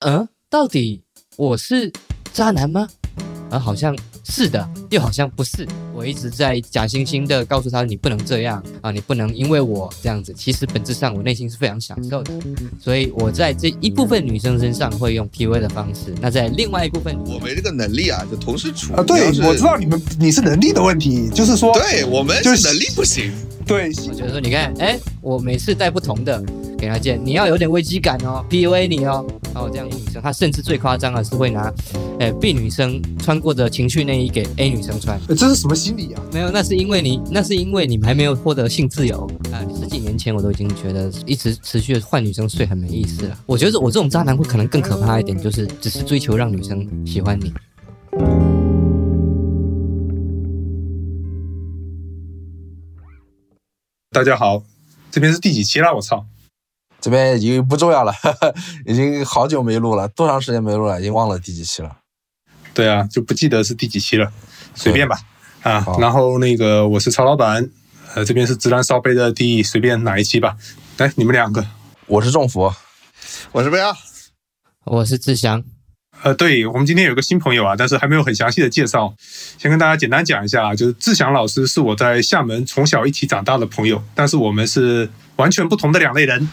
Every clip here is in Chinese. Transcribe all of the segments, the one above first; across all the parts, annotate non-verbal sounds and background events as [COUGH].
嗯，到底我是渣男吗？啊，好像是的，又好像不是。我一直在假惺惺的告诉他，你不能这样啊，你不能因为我这样子。其实本质上，我内心是非常享受的。所以我在这一部分女生身上会用 PUA 的方式，那在另外一部分，我没这个能力啊，就同时处啊。对，我知道你们你是能力的问题，就是说，对我们就是能力不行。对，我觉得说，你看，哎，我每次带不同的。给他见，你要有点危机感哦，PUA 你哦，然后这样女生，她甚至最夸张的是会拿，哎 B 女生穿过的情趣内衣给 A 女生穿，这是什么心理啊？没有，那是因为你，那是因为你们还没有获得性自由啊。十几年前我都已经觉得一直持续的换女生睡很没意思了。我觉得我这种渣男会可能更可怕一点，就是只是追求让女生喜欢你。大家好，这边是第几期啦？我操！这边已经不重要了，[LAUGHS] 已经好久没录了，多长时间没录了，已经忘了第几期了。对啊，就不记得是第几期了，随便吧。啊，然后那个我是曹老板，呃，这边是直男烧杯的第随便哪一期吧。来，你们两个，我是仲福，我是贝亚，我是志祥。呃，对我们今天有个新朋友啊，但是还没有很详细的介绍，先跟大家简单讲一下啊，就是志祥老师是我在厦门从小一起长大的朋友，但是我们是完全不同的两类人。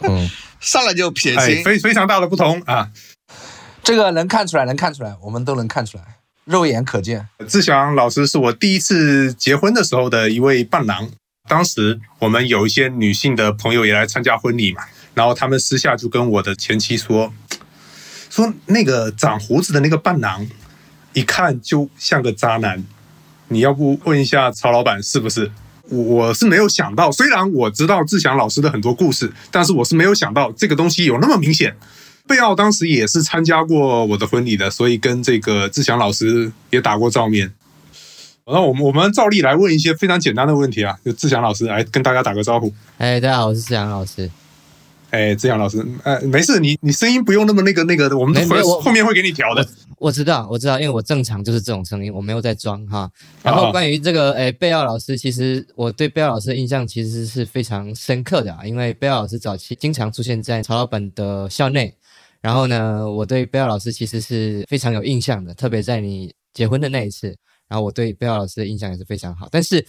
嗯，[LAUGHS] 上来就撇清，非非常大的不同啊！这个能看出来，能看出来，我们都能看出来，肉眼可见。志祥老师是我第一次结婚的时候的一位伴郎，当时我们有一些女性的朋友也来参加婚礼嘛，然后他们私下就跟我的前妻说，说那个长胡子的那个伴郎，一看就像个渣男，你要不问一下曹老板是不是？我我是没有想到，虽然我知道志祥老师的很多故事，但是我是没有想到这个东西有那么明显。贝奥当时也是参加过我的婚礼的，所以跟这个志祥老师也打过照面。那我们我们照例来问一些非常简单的问题啊，就志祥老师来跟大家打个招呼。哎，大家好，我是志祥老师。哎，志祥老师，呃，没事，你你声音不用那么那个那个的，我们后后面会给你调的。我知道，我知道，因为我正常就是这种声音，我没有在装哈。然后关于这个，哎，贝奥老师，其实我对贝奥老师的印象其实是非常深刻的啊，因为贝奥老师早期经常出现在曹老板的校内。然后呢，我对贝奥老师其实是非常有印象的，特别在你结婚的那一次。然后我对贝奥老师的印象也是非常好。但是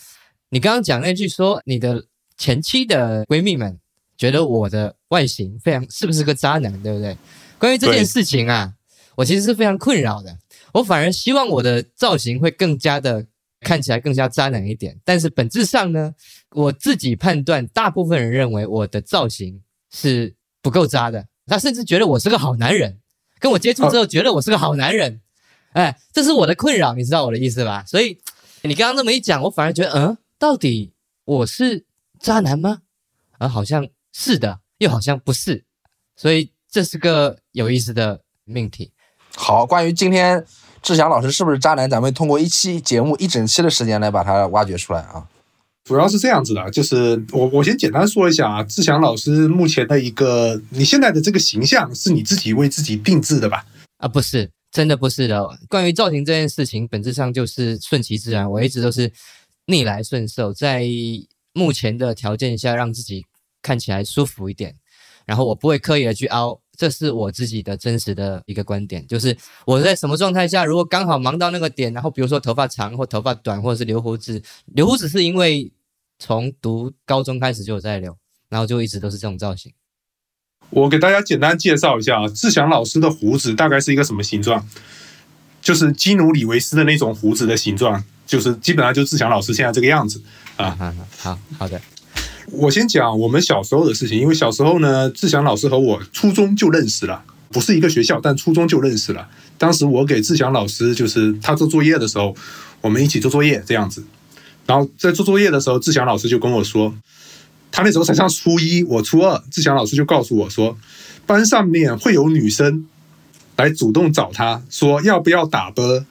你刚刚讲那句说，你的前妻的闺蜜们。觉得我的外形非常是不是个渣男，对不对？关于这件事情啊，我其实是非常困扰的。我反而希望我的造型会更加的看起来更加渣男一点。但是本质上呢，我自己判断，大部分人认为我的造型是不够渣的。他甚至觉得我是个好男人，跟我接触之后觉得我是个好男人。哎，这是我的困扰，你知道我的意思吧？所以你刚刚这么一讲，我反而觉得，嗯，到底我是渣男吗？啊，好像。是的，又好像不是，所以这是个有意思的命题。好，关于今天志祥老师是不是渣男，咱们通过一期节目一整期的时间来把它挖掘出来啊。主要是这样子的，就是我我先简单说一下啊，志祥老师目前的一个你现在的这个形象是你自己为自己定制的吧？啊，不是，真的不是的。关于造型这件事情，本质上就是顺其自然，我一直都是逆来顺受，在目前的条件下让自己。看起来舒服一点，然后我不会刻意的去凹，这是我自己的真实的一个观点，就是我在什么状态下，如果刚好忙到那个点，然后比如说头发长或头发短，或者是留胡子，留胡子是因为从读高中开始就有在留，然后就一直都是这种造型。我给大家简单介绍一下啊，志祥老师的胡子大概是一个什么形状？就是基努里维斯的那种胡子的形状，就是基本上就志祥老师现在这个样子啊。好好的。我先讲我们小时候的事情，因为小时候呢，志祥老师和我初中就认识了，不是一个学校，但初中就认识了。当时我给志祥老师，就是他做作业的时候，我们一起做作业这样子。然后在做作业的时候，志祥老师就跟我说，他那时候才上初一，我初二，志祥老师就告诉我说，班上面会有女生来主动找他说要不要打啵，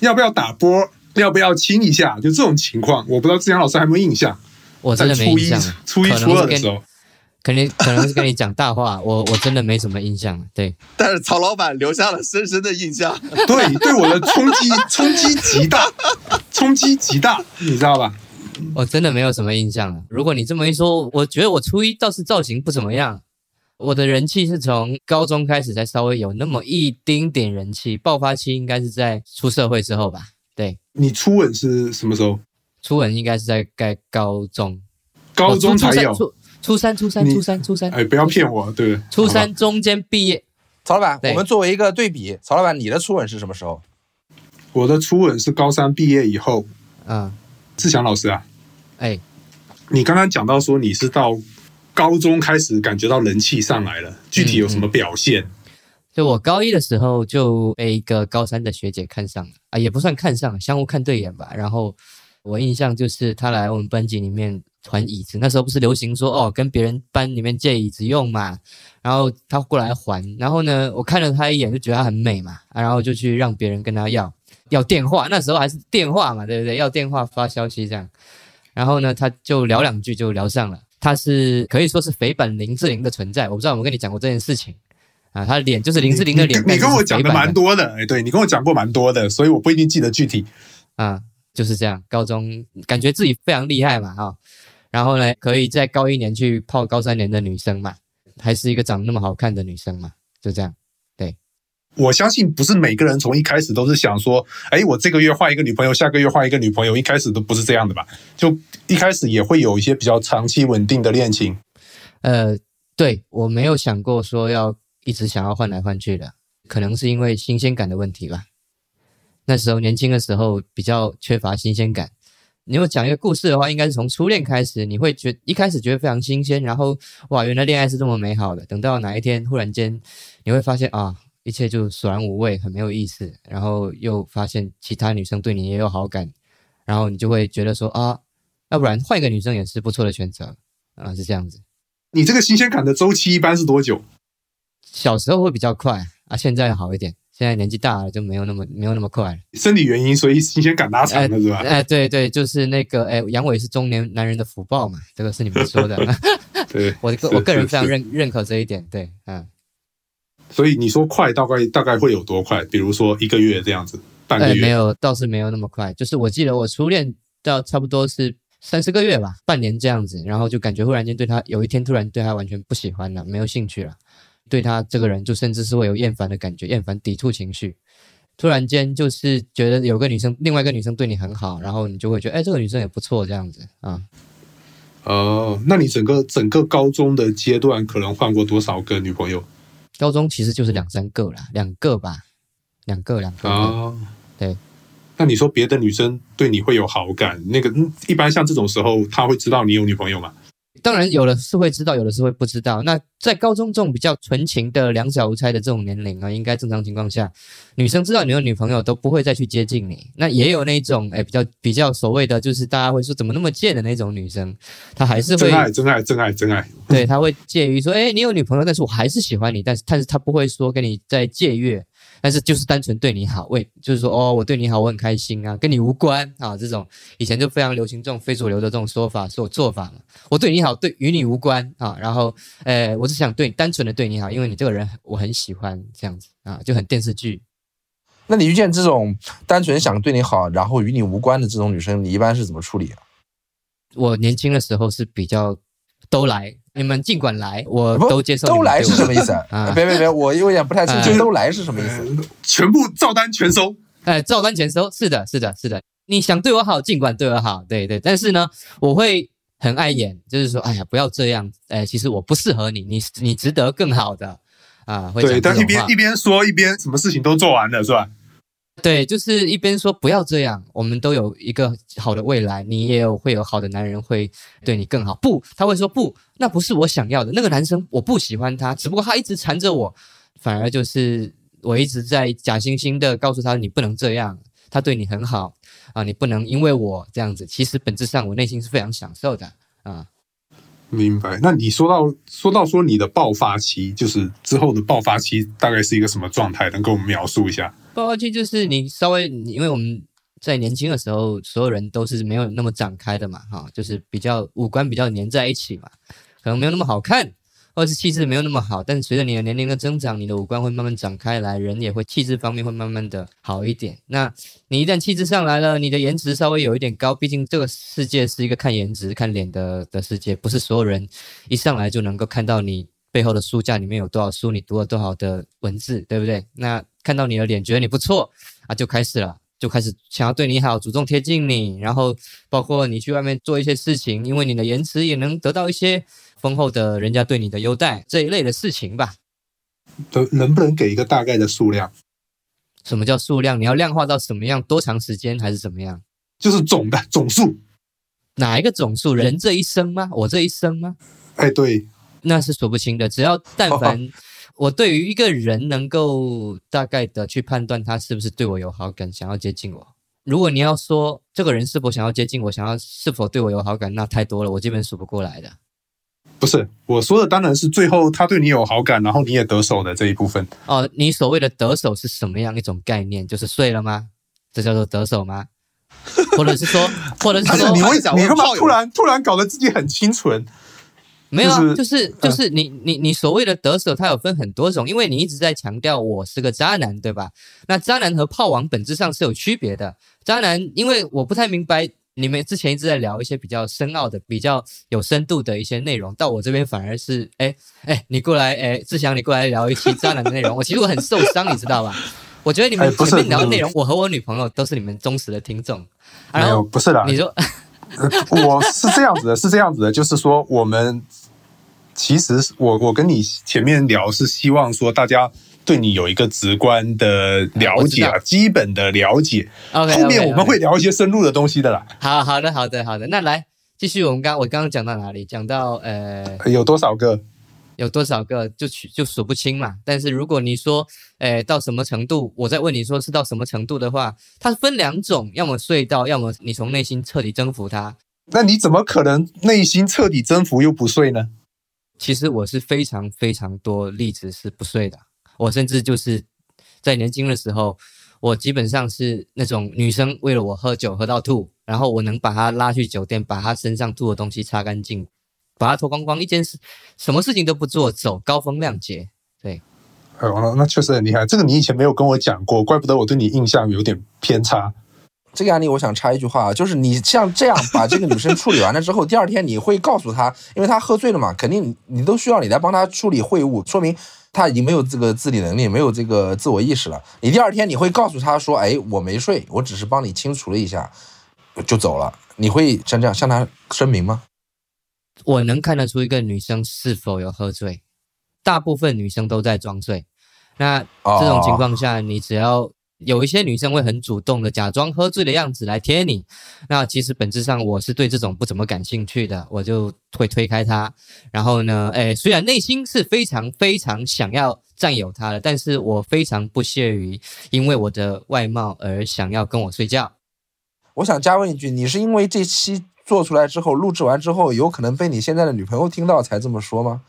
要不要打波，要不要亲一下，就这种情况，我不知道志祥老师还有没有印象。我真的没印象，初一、初二的时候，肯定可能是跟你讲大话，我我真的没什么印象。对，但是曹老板留下了深深的印象，对，对我的冲击冲击极大，冲击极大，你知道吧？我真的没有什么印象了。如果你这么一说，我觉得我初一倒是造型不怎么样。我的人气是从高中开始才稍微有那么一丁点人气，爆发期应该是在出社会之后吧？对，你初吻是什么时候？初吻应该是在该高中，高中才有。初初三，初三，初三，初三。哎，不要骗我，对。初三中间毕业。曹老板，我们作为一个对比，曹老板，你的初吻是什么时候？我的初吻是高三毕业以后。嗯，志祥老师啊，哎，你刚刚讲到说你是到。高中开始感觉到人气上来了，具体有什么表现？就我高一的时候就被一个高三的学姐看上了啊，也不算看上，相互看对眼吧。然后我印象就是他来我们班级里面还椅子，那时候不是流行说哦跟别人班里面借椅子用嘛，然后他过来还，然后呢我看了他一眼就觉得他很美嘛，然后就去让别人跟他要要电话，那时候还是电话嘛，对不对？要电话发消息这样，然后呢他就聊两句就聊上了。他是可以说是肥版林志玲的存在，我不知道有没有跟你讲过这件事情啊？他的脸就是林志玲的脸。你跟我讲的蛮多的，哎，对你跟我讲过蛮多的，所以我不一定记得具体。啊，就是这样。高中感觉自己非常厉害嘛，哈，然后呢，可以在高一年去泡高三年的女生嘛，还是一个长那么好看的女生嘛，就这样。对我相信不是每个人从一开始都是想说，哎，我这个月换一个女朋友，下个月换一个女朋友，一开始都不是这样的吧？就一开始也会有一些比较长期稳定的恋情。呃，对我没有想过说要一直想要换来换去的，可能是因为新鲜感的问题吧。那时候年轻的时候比较缺乏新鲜感。你有讲一个故事的话，应该是从初恋开始，你会觉一开始觉得非常新鲜，然后哇，原来恋爱是这么美好的。等到哪一天忽然间你会发现啊。一切就索然无味，很没有意思。然后又发现其他女生对你也有好感，然后你就会觉得说啊，要不然换一个女生也是不错的选择啊，是这样子。你这个新鲜感的周期一般是多久？小时候会比较快啊，现在好一点。现在年纪大了就没有那么没有那么快了。生理原因，所以新鲜感拉长了是吧？哎，对对，就是那个哎，阳痿是中年男人的福报嘛，这个是你们说的。[LAUGHS] 对，[LAUGHS] 我个我个人非常认认可这一点。对，嗯。所以你说快，大概大概会有多快？比如说一个月这样子，半个月没有，倒是没有那么快。就是我记得我初恋到差不多是三四个月吧，半年这样子，然后就感觉忽然间对他有一天突然对他完全不喜欢了，没有兴趣了，对他这个人就甚至是会有厌烦的感觉，厌烦抵触情绪。突然间就是觉得有个女生，另外一个女生对你很好，然后你就会觉得哎，这个女生也不错这样子啊。哦，那你整个整个高中的阶段可能换过多少个女朋友？高中其实就是两三个啦，两个吧，两个两个。哦，对。那你说别的女生对你会有好感？那个一般像这种时候，她会知道你有女朋友吗？当然，有的是会知道，有的是会不知道。那在高中这种比较纯情的两小无猜的这种年龄啊，应该正常情况下，女生知道你有女朋友都不会再去接近你。那也有那种哎，比较比较所谓的就是大家会说怎么那么贱的那种女生，她还是会真爱真爱真爱真爱。对，她会介于说，哎，你有女朋友，但是我还是喜欢你，但是但是她不会说跟你在借阅。但是就是单纯对你好，为就是说哦，我对你好，我很开心啊，跟你无关啊，这种以前就非常流行这种非主流的这种说法，说做法嘛。我对你好，对与你无关啊。然后，呃，我是想对单纯的对你好，因为你这个人我很喜欢这样子啊，就很电视剧。那你遇见这种单纯想对你好，然后与你无关的这种女生，你一般是怎么处理？我年轻的时候是比较都来。你们尽管来，我都接受。都来是什么意思啊？[LAUGHS] 别别别，我有点不太清楚。都来是什么意思？全部照单全收。哎，照单全收，是的，是的，是的。你想对我好，尽管对我好，对对。但是呢，我会很碍眼，就是说，哎呀，不要这样。哎，其实我不适合你，你你值得更好的啊。会对，但一边一边说一边什么事情都做完了，是吧？对，就是一边说不要这样，我们都有一个好的未来，你也有会有好的男人会对你更好。不，他会说不，那不是我想要的。那个男生我不喜欢他，只不过他一直缠着我，反而就是我一直在假惺惺的告诉他你不能这样，他对你很好啊，你不能因为我这样子。其实本质上我内心是非常享受的啊。明白。那你说到说到说你的爆发期，就是之后的爆发期大概是一个什么状态？能给我们描述一下？爆发期就是你稍微，因为我们在年轻的时候，所有人都是没有那么展开的嘛，哈，就是比较五官比较粘在一起嘛，可能没有那么好看，或是气质没有那么好。但是随着你的年龄的增长，你的五官会慢慢展开来，人也会气质方面会慢慢的好一点。那你一旦气质上来了，你的颜值稍微有一点高，毕竟这个世界是一个看颜值、看脸的的世界，不是所有人一上来就能够看到你。背后的书架里面有多少书，你读了多少的文字，对不对？那看到你的脸，觉得你不错啊，就开始了，就开始想要对你好，主动贴近你，然后包括你去外面做一些事情，因为你的言辞也能得到一些丰厚的人家对你的优待这一类的事情吧。能能不能给一个大概的数量？什么叫数量？你要量化到什么样？多长时间还是怎么样？就是总的总数。哪一个总数？人这一生吗？我这一生吗？哎，对，那是数不清的。只要 [LAUGHS] 但凡我对于一个人能够大概的去判断他是不是对我有好感，想要接近我。如果你要说这个人是否想要接近我，想要是否对我有好感，那太多了，我基本数不过来的。不是我说的，当然是最后他对你有好感，然后你也得手的这一部分。哦，你所谓的得手是什么样一种概念？就是睡了吗？这叫做得手吗？或者是说，或者是 [LAUGHS] 说，你你干嘛突然突然搞得自己很清纯？没有啊，就是就是就是你你你所谓的得手，它有分很多种，因为你一直在强调我是个渣男，对吧？那渣男和炮王本质上是有区别的。渣男，因为我不太明白你们之前一直在聊一些比较深奥的、比较有深度的一些内容，到我这边反而是，哎哎，你过来，哎，志祥，你过来聊一期渣男的内容，我其实我很受伤，你知道吧？我觉得你们哎不是前面聊的内容，我和我女朋友都是你们忠实的听众。没有，然后不是的，你说，我是这样子的，是这样子的，就是说我们其实我我跟你前面聊是希望说大家对你有一个直观的了解啊，基本的了解。OK，后面我们会聊一些深入的东西的啦。好好的好的好的，那来继续，我们刚我刚刚讲到哪里？讲到呃。有多少个？有多少个就取就数不清嘛。但是如果你说，诶，到什么程度，我再问你说是到什么程度的话，它分两种，要么睡到，要么你从内心彻底征服它。那你怎么可能内心彻底征服又不睡呢？其实我是非常非常多例子是不睡的，我甚至就是在年轻的时候，我基本上是那种女生为了我喝酒喝到吐，然后我能把她拉去酒店，把她身上吐的东西擦干净，把她脱光光，一件事什么事情都不做，走高风亮节。对，哦，那那确实很厉害。这个你以前没有跟我讲过，怪不得我对你印象有点偏差。这个案例我想插一句话啊，就是你像这样把这个女生处理完了之后，[LAUGHS] 第二天你会告诉她，因为她喝醉了嘛，肯定你都需要你来帮她处理秽物，说明她已经没有这个自理能力，没有这个自我意识了。你第二天你会告诉她说，哎，我没睡，我只是帮你清除了一下，就走了。你会像这样向她声明吗？我能看得出一个女生是否有喝醉，大部分女生都在装醉。那这种情况下，你只要有一些女生会很主动的假装喝醉的样子来贴你，那其实本质上我是对这种不怎么感兴趣的，我就会推开她。然后呢，哎，虽然内心是非常非常想要占有她的，但是我非常不屑于因为我的外貌而想要跟我睡觉。我想加问一句，你是因为这期做出来之后，录制完之后，有可能被你现在的女朋友听到才这么说吗？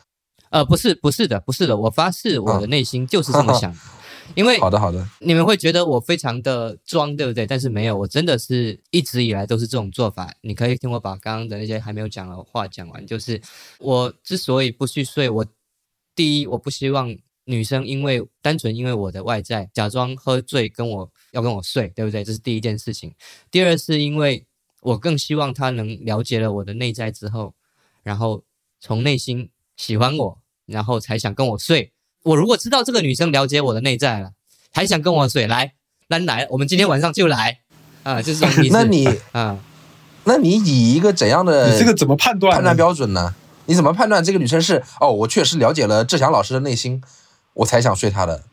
呃，不是，不是的，不是的，我发誓，我的内心就是这么想的，因为好的，好的。你们会觉得我非常的装，对不对？但是没有，我真的是一直以来都是这种做法。你可以听我把刚刚的那些还没有讲的话讲完。就是我之所以不去睡，我第一，我不希望女生因为单纯因为我的外在假装喝醉跟我要跟我睡，对不对？这是第一件事情。第二是因为我更希望她能了解了我的内在之后，然后从内心喜欢我，然后才想跟我睡。我如果知道这个女生了解我的内在了，还想跟我睡，来，那来，我们今天晚上就来，啊，就是这种意思。那你啊，那你以一个怎样的你这个怎么判断？判断标准呢？你怎么判断这个女生是哦，我确实了解了志祥老师的内心，我才想睡她的？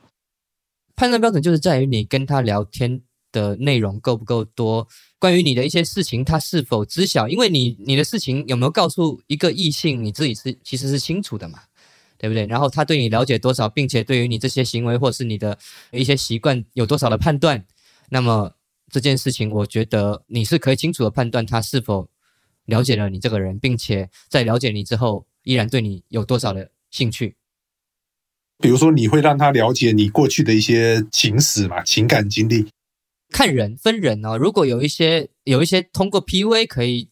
判断标准就是在于你跟她聊天的内容够不够多，关于你的一些事情，她是否知晓？因为你你的事情有没有告诉一个异性，你自己是其实是清楚的嘛，对不对？然后他对你了解多少，并且对于你这些行为或是你的一些习惯有多少的判断，那么这件事情，我觉得你是可以清楚的判断他是否了解了你这个人，并且在了解你之后，依然对你有多少的兴趣。比如说，你会让他了解你过去的一些情史嘛，情感经历。看人分人哦，如果有一些有一些通过 PUA 可以，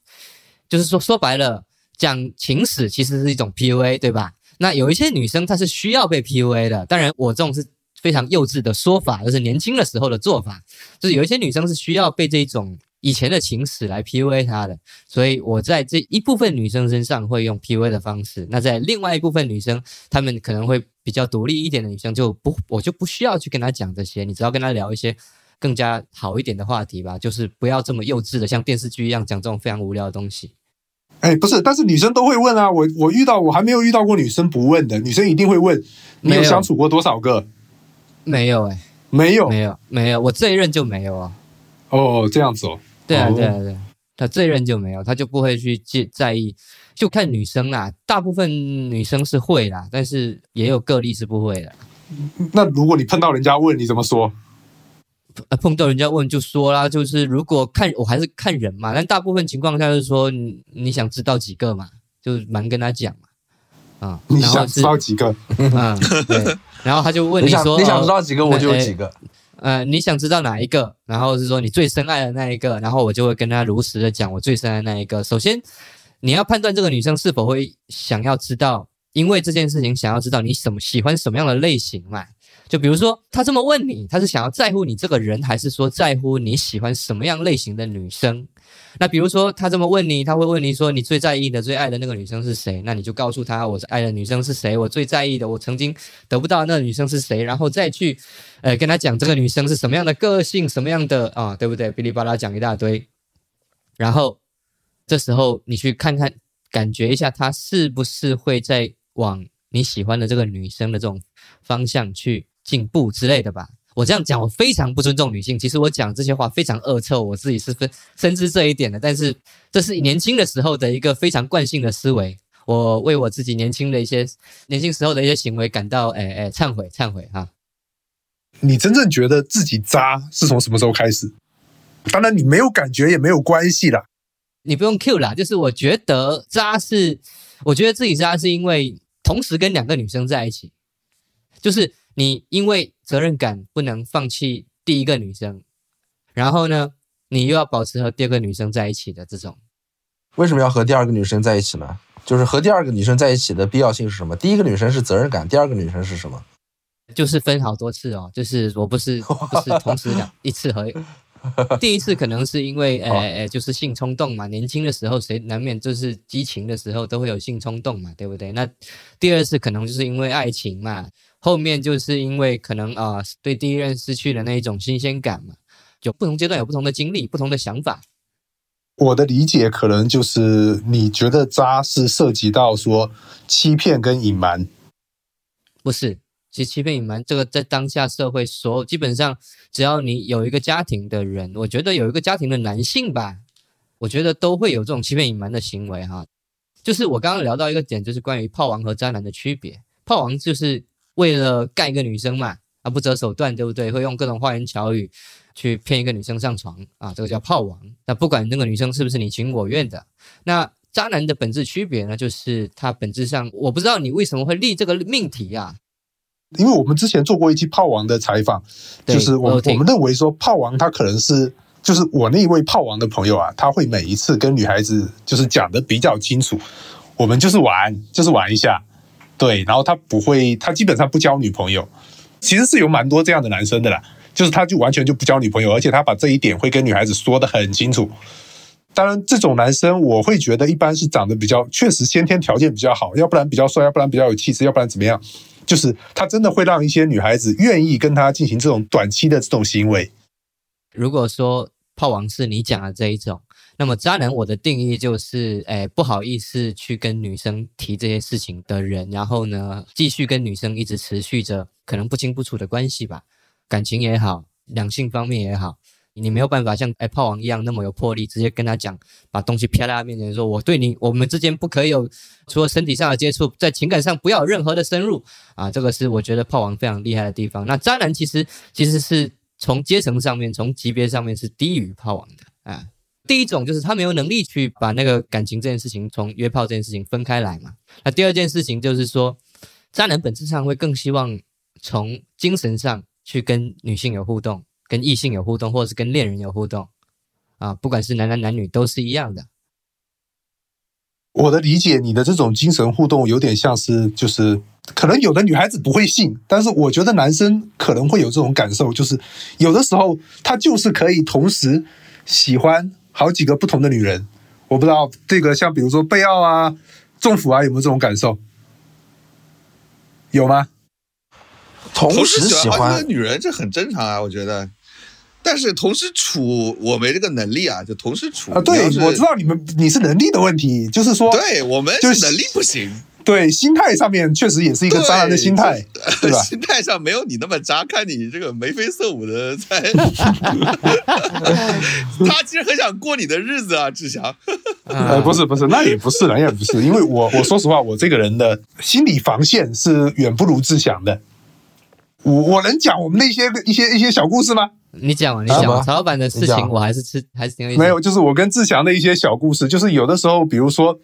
就是说说白了讲情史其实是一种 PUA，对吧？那有一些女生她是需要被 PUA 的，当然我这种是非常幼稚的说法，就是年轻的时候的做法，就是有一些女生是需要被这种以前的情史来 PUA 她的，所以我在这一部分女生身上会用 PUA 的方式。那在另外一部分女生，她们可能会比较独立一点的女生，就不我就不需要去跟她讲这些，你只要跟她聊一些更加好一点的话题吧，就是不要这么幼稚的，像电视剧一样讲这种非常无聊的东西。哎，不是，但是女生都会问啊，我我遇到我还没有遇到过女生不问的，女生一定会问，你有相处过多少个？没有哎，没有，没有，没有，我这一任就没有啊。哦，这样子哦。对啊，对啊，对，他这一任就没有，他就不会去介在意，就看女生啦。大部分女生是会啦，但是也有个例是不会的。那如果你碰到人家问，你怎么说？碰到人家问就说啦，就是如果看我还是看人嘛，但大部分情况下是说你你想知道几个嘛，就蛮跟他讲嘛。啊，你想知道几个？嗯，[LAUGHS] 对。然后他就问你说，你想知道几个我就有几个。呃，你想知道哪一个？然后是说你最深爱的那一个，然后我就会跟他如实的讲我最深爱的那一个。首先，你要判断这个女生是否会想要知道，因为这件事情想要知道你什么喜欢什么样的类型嘛。就比如说，他这么问你，他是想要在乎你这个人，还是说在乎你喜欢什么样类型的女生？那比如说，他这么问你，他会问你说，你最在意的、最爱的那个女生是谁？那你就告诉他，我爱的女生是谁？我最在意的，我曾经得不到那个女生是谁？然后再去，呃，跟他讲这个女生是什么样的个性，什么样的啊，对不对？噼里啪啦讲一大堆，然后这时候你去看看，感觉一下，他是不是会在往你喜欢的这个女生的这种方向去。进步之类的吧，我这样讲，我非常不尊重女性。其实我讲这些话非常恶臭，我自己是分深知这一点的。但是这是年轻的时候的一个非常惯性的思维，我为我自己年轻的一些年轻时候的一些行为感到哎哎忏悔忏悔哈。你真正觉得自己渣是从什么时候开始？当然你没有感觉也没有关系啦，你不用 Q 啦。就是我觉得渣是，我觉得自己渣是因为同时跟两个女生在一起，就是。你因为责任感不能放弃第一个女生，然后呢，你又要保持和第二个女生在一起的这种，为什么要和第二个女生在一起呢？就是和第二个女生在一起的必要性是什么？第一个女生是责任感，第二个女生是什么？就是分好多次哦，就是我不是 [LAUGHS] 不是同时两一次和。第一次可能是因为，[LAUGHS] 呃呃，就是性冲动嘛，年轻的时候谁难免就是激情的时候都会有性冲动嘛，对不对？那第二次可能就是因为爱情嘛，后面就是因为可能啊，对第一任失去了那一种新鲜感嘛，就不同阶段有不同的经历，不同的想法。我的理解可能就是你觉得渣是涉及到说欺骗跟隐瞒，不是。其实欺骗隐瞒这个，在当下社会，所有基本上只要你有一个家庭的人，我觉得有一个家庭的男性吧，我觉得都会有这种欺骗隐瞒的行为哈。就是我刚刚聊到一个点，就是关于炮王和渣男的区别。炮王就是为了干一个女生嘛，啊不择手段，对不对？会用各种花言巧语去骗一个女生上床啊，这个叫炮王。那不管那个女生是不是你情我愿的，那渣男的本质区别呢，就是他本质上，我不知道你为什么会立这个命题啊。因为我们之前做过一期炮王的采访，就是我我们认为说炮王他可能是就是我那一位炮王的朋友啊，他会每一次跟女孩子就是讲的比较清楚，我们就是玩就是玩一下，对，然后他不会他基本上不交女朋友，其实是有蛮多这样的男生的啦，就是他就完全就不交女朋友，而且他把这一点会跟女孩子说的很清楚。当然这种男生我会觉得一般是长得比较确实先天条件比较好，要不然比较帅，要不然比较有气质，要不然怎么样。就是他真的会让一些女孩子愿意跟他进行这种短期的这种行为。如果说炮王是你讲的这一种，那么渣男我的定义就是，哎，不好意思去跟女生提这些事情的人，然后呢，继续跟女生一直持续着可能不清不楚的关系吧，感情也好，两性方面也好。你没有办法像哎炮王一样那么有魄力，直接跟他讲，把东西撇在他面前，说我对你，我们之间不可以有除了身体上的接触，在情感上不要有任何的深入啊！这个是我觉得炮王非常厉害的地方。那渣男其实其实是从阶层上面、从级别上面是低于炮王的啊。第一种就是他没有能力去把那个感情这件事情从约炮这件事情分开来嘛。那第二件事情就是说，渣男本质上会更希望从精神上去跟女性有互动。跟异性有互动，或者是跟恋人有互动，啊，不管是男男男女都是一样的。我的理解，你的这种精神互动有点像是，就是可能有的女孩子不会信，但是我觉得男生可能会有这种感受，就是有的时候他就是可以同时喜欢好几个不同的女人。我不知道这个像比如说贝奥啊、仲甫啊有没有这种感受？有吗？同同时喜欢女人，这很正常啊，我觉得。但是同时处，我没这个能力啊，就同时处啊，对我知道你们你是能力的问题，就是说，对我们就是能力不行，对心态上面确实也是一个渣男的心态，对吧？[LAUGHS] 心态上没有你那么渣，看你这个眉飞色舞的 [LAUGHS] 在，他其实很想过你的日子啊，志祥。呃，不是不是，那也不是，那也不是，因为我 [LAUGHS] 我说实话，我这个人的心理防线是远不如志祥的。我我能讲我们的一些一些一些小故事吗？你讲嘛，你讲嘛，曹老板的事情我还是吃还是挺有意思。没有，就是我跟志祥的一些小故事，就是有的时候，比如说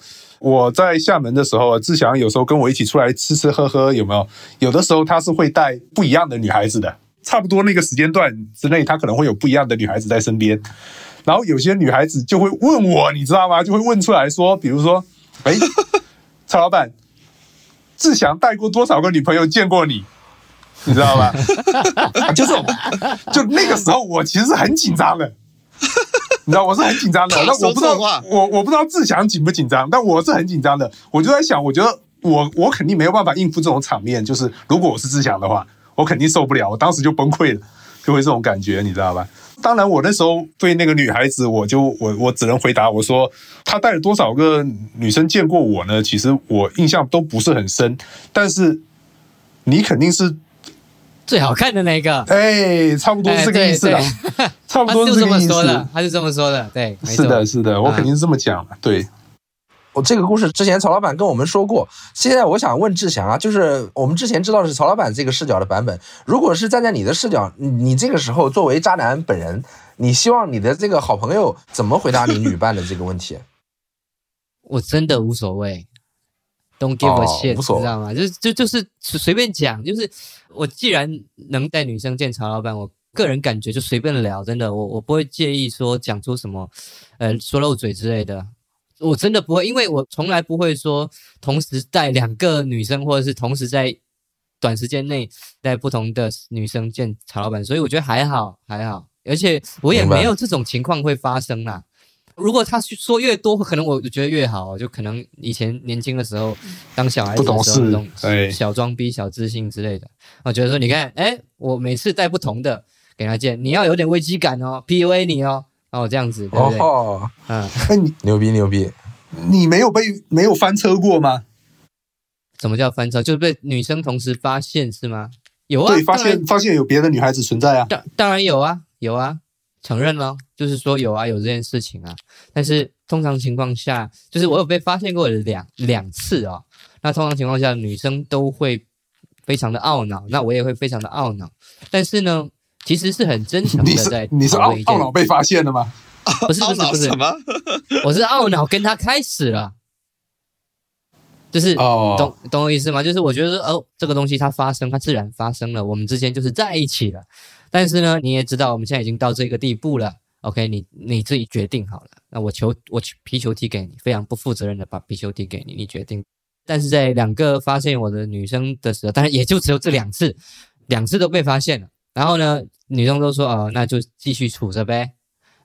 我在厦门的时候，志祥有时候跟我一起出来吃吃喝喝，有没有？有的时候他是会带不一样的女孩子的，差不多那个时间段之内，他可能会有不一样的女孩子在身边。然后有些女孩子就会问我，你知道吗？就会问出来说，比如说，哎，[LAUGHS] 曹老板，志祥带过多少个女朋友见过你？你知道吗？[LAUGHS] 就是，就那个时候我其实是很紧张的，你知道我是很紧张的。怕那我不知道我我不知道志祥紧不紧张，但我是很紧张的。我就在想，我觉得我我肯定没有办法应付这种场面，就是如果我是志祥的话，我肯定受不了，我当时就崩溃了，就会这种感觉，你知道吧？当然，我那时候对那个女孩子，我就我我只能回答我说，她带了多少个女生见过我呢？其实我印象都不是很深，但是你肯定是最好看的那个，哎，差不多是这个意思 [LAUGHS] 差不多他是这个意思。么说的，他是这么说的，对，是的，是的，我啊肯定是这么讲的。对，我这个故事之前曹老板跟我们说过，现在我想问志祥啊，就是我们之前知道是曹老板这个视角的版本，如果是站在你的视角，你你这个时候作为渣男本人，你希望你的这个好朋友怎么回答你女伴的这个问题？我真的无所谓，Don't give a 哦 shit，、无所谓知道吗？就就就是随便讲，就是我既然能带女生见曹老板，我个人感觉就随便聊，真的，我我不会介意说讲出什么，呃，说漏嘴之类的。我真的不会，因为我从来不会说同时带两个女生，或者是同时在短时间内带不同的女生见曹老板，所以我觉得还好还好，而且我也没有这种情况会发生啦。如果他说越多，可能我觉得越好。就可能以前年轻的时候，当小孩子的时候不懂事那种小装逼、小自信之类的，我觉得说，你看，哎，我每次带不同的给他见，你要有点危机感哦，PUA 你哦，哦这样子，对不对？哦，嗯，哎，你牛逼牛逼！你没有被没有翻车过吗？什么叫翻车？就是被女生同时发现是吗？有啊，对，发现发现有别的女孩子存在啊。当当然有啊，有啊，承认了，就是说有啊，有这件事情啊。但是通常情况下，就是我有被发现过两两次哦。那通常情况下，女生都会非常的懊恼，那我也会非常的懊恼。但是呢，其实是很真诚的在你是懊讨论一件懊恼被发现了吗？不是不是不是什，么？我是懊恼跟他开始了，就是哦懂懂我意思吗？就是我觉得哦，这个东西它发生，它自然发生了，我们之间就是在一起了。但是呢，你也知道，我们现在已经到这个地步了。OK，你你自己决定好了。那我球我皮球踢给你，非常不负责任的把皮球踢给你，你决定。但是在两个发现我的女生的时候，当然也就只有这两次，两次都被发现了。然后呢，女生都说哦，那就继续处着呗，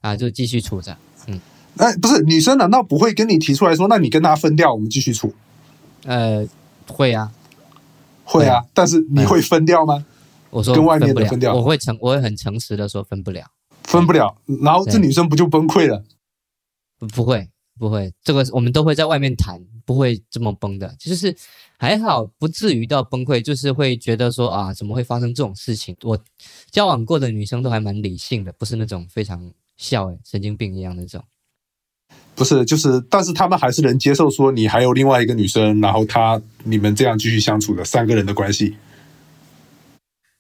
啊，就继续处着。嗯哎，不是，女生难道不会跟你提出来说，那你跟他分掉，我们继续处？呃，会啊，会啊，但是你会分掉吗？我说跟外面分掉。我会诚我会很诚实的说分不了，分不了，然后这女生不就崩溃了？不不会不会，这个我们都会在外面谈，不会这么崩的，就是还好不至于到崩溃，就是会觉得说啊，怎么会发生这种事情？我交往过的女生都还蛮理性的，不是那种非常笑诶、神经病一样那种。不是，就是，但是他们还是能接受说你还有另外一个女生，然后他你们这样继续相处的三个人的关系。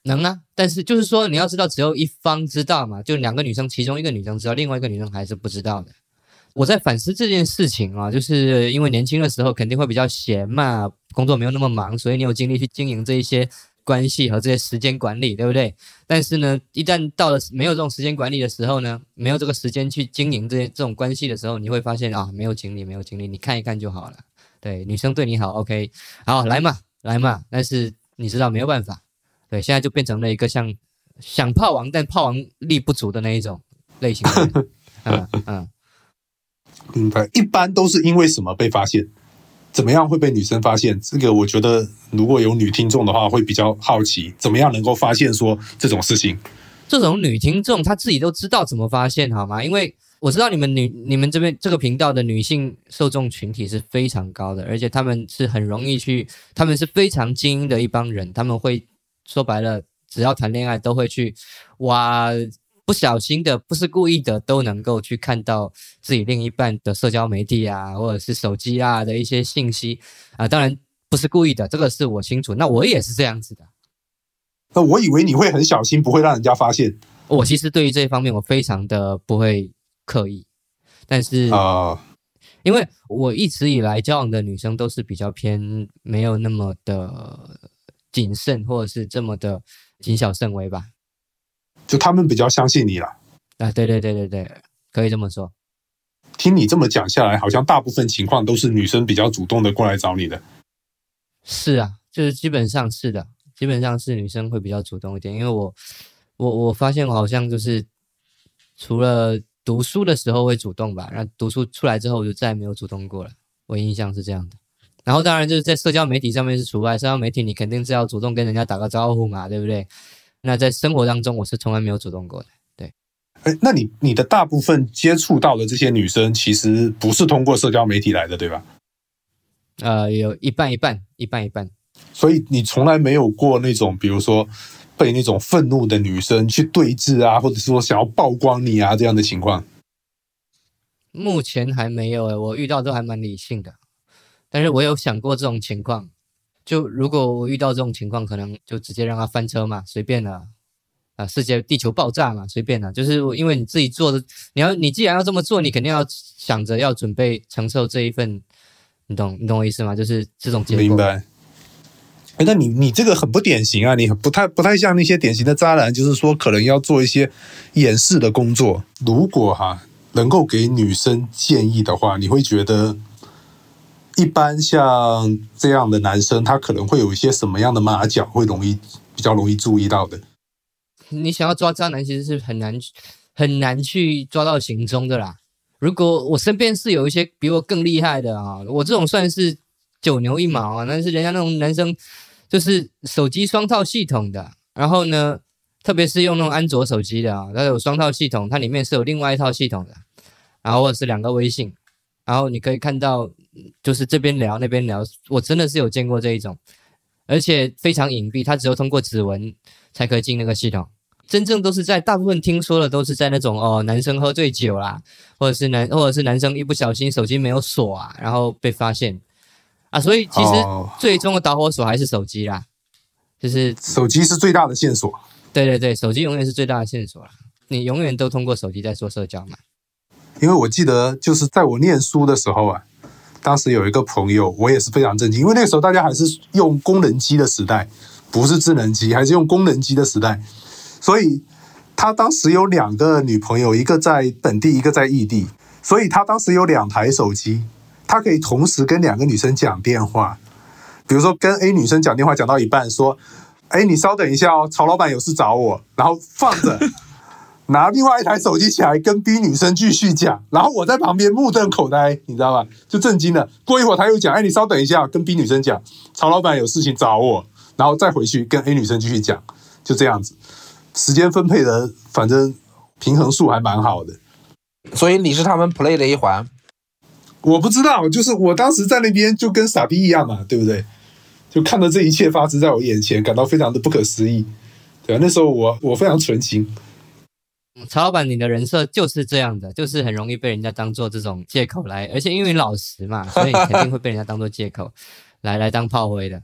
能啊，但是就是说你要知道，只有一方知道嘛，就两个女生，其中一个女生知道，另外一个女生还是不知道的。我在反思这件事情啊，就是因为年轻的时候肯定会比较闲嘛，工作没有那么忙，所以你有精力去经营这一些关系和这些时间管理，对不对？但是呢，一旦到了没有这种时间管理的时候呢，没有这个时间去经营这些这种关系的时候，你会发现啊，没有精力，没有精力，你看一看就好了。对，女生对你好，OK，好来嘛，来嘛，但是你知道没有办法，对，现在就变成了一个像想泡王但泡王力不足的那一种类型的人。[LAUGHS] 嗯嗯，明白。一般都是因为什么被发现？怎么样会被女生发现？这个我觉得如果有女听众的话，会比较好奇，怎么样能够发现说这种事情？这种女听众她自己都知道怎么发现好吗？因为我知道你们女你们这边这个频道的女性受众群体是非常高的，而且他们是很容易去，他们是非常精英的一帮人，他们会说白了，只要谈恋爱都会去挖。不小心的，不是故意的，都能够去看到自己另一半的社交媒体啊，或者是手机啊的一些信息啊。当然不是故意的，这个是我清楚。那我也是这样子的。那我以为你会很小心，不会让人家发现。我其实对于这一方面，我非常的不会刻意。但是啊，因为我一直以来交往的女生都是比较偏没有那么的谨慎，或者是这么的谨小慎微吧。就他们比较相信你了，啊，对对对对对，可以这么说。听你这么讲下来，好像大部分情况都是女生比较主动的过来找你的。是啊，就是基本上是的，基本上是女生会比较主动一点。因为我我我发现我好像就是除了读书的时候会主动吧，那读书出来之后我就再也没有主动过了。我印象是这样的。然后当然就是在社交媒体上面是除外，社交媒体你肯定是要主动跟人家打个招呼嘛，对不对？那在生活当中，我是从来没有主动过的。对，哎，那你你的大部分接触到的这些女生，其实不是通过社交媒体来的，对吧？呃，有一半一半，一半一半。所以你从来没有过那种，比如说被那种愤怒的女生去对峙啊，或者说想要曝光你啊这样的情况。目前还没有哎，我遇到都还蛮理性的，但是我有想过这种情况。就如果我遇到这种情况，可能就直接让他翻车嘛，随便了，啊，世界地球爆炸嘛，随便了。就是因为你自己做的，你要你既然要这么做，你肯定要想着要准备承受这一份，你懂你懂我意思吗？就是这种结果。明白。哎，那你你这个很不典型啊，你不太不太像那些典型的渣男，就是说可能要做一些掩饰的工作。如果哈能够给女生建议的话，你会觉得？一般像这样的男生，他可能会有一些什么样的马脚，会容易比较容易注意到的。你想要抓渣男，其实是很难很难去抓到行踪的啦。如果我身边是有一些比我更厉害的啊，我这种算是九牛一毛啊。但是人家那种男生，就是手机双套系统的，然后呢，特别是用那种安卓手机的啊，它有双套系统，它里面是有另外一套系统的，然后或者是两个微信。然后你可以看到，就是这边聊那边聊，我真的是有见过这一种，而且非常隐蔽，它只有通过指纹才可以进那个系统。真正都是在大部分听说的都是在那种哦，男生喝醉酒啦，或者是男或者是男生一不小心手机没有锁啊，然后被发现啊，所以其实最终的导火索还是手机啦，就是手机是最大的线索。对对对，手机永远是最大的线索啦，你永远都通过手机在做社交嘛。因为我记得，就是在我念书的时候啊，当时有一个朋友，我也是非常震惊，因为那个时候大家还是用功能机的时代，不是智能机，还是用功能机的时代，所以他当时有两个女朋友，一个在本地，一个在异地，所以他当时有两台手机，他可以同时跟两个女生讲电话，比如说跟 A 女生讲电话讲到一半，说：“哎，你稍等一下哦，曹老板有事找我。”然后放着。拿另外一台手机起来跟 B 女生继续讲，然后我在旁边目瞪口呆，你知道吧？就震惊了。过一会儿他又讲，哎，你稍等一下，跟 B 女生讲，曹老板有事情找我，然后再回去跟 A 女生继续讲，就这样子，时间分配的反正平衡数还蛮好的。所以你是他们 play 的一环？我不知道，就是我当时在那边就跟傻逼一样嘛，对不对？就看到这一切发生在我眼前，感到非常的不可思议，对吧？那时候我我非常纯情。曹老板，你的人设就是这样的，就是很容易被人家当做这种借口来，而且因为你老实嘛，所以肯定会被人家当做借口来来当炮灰的。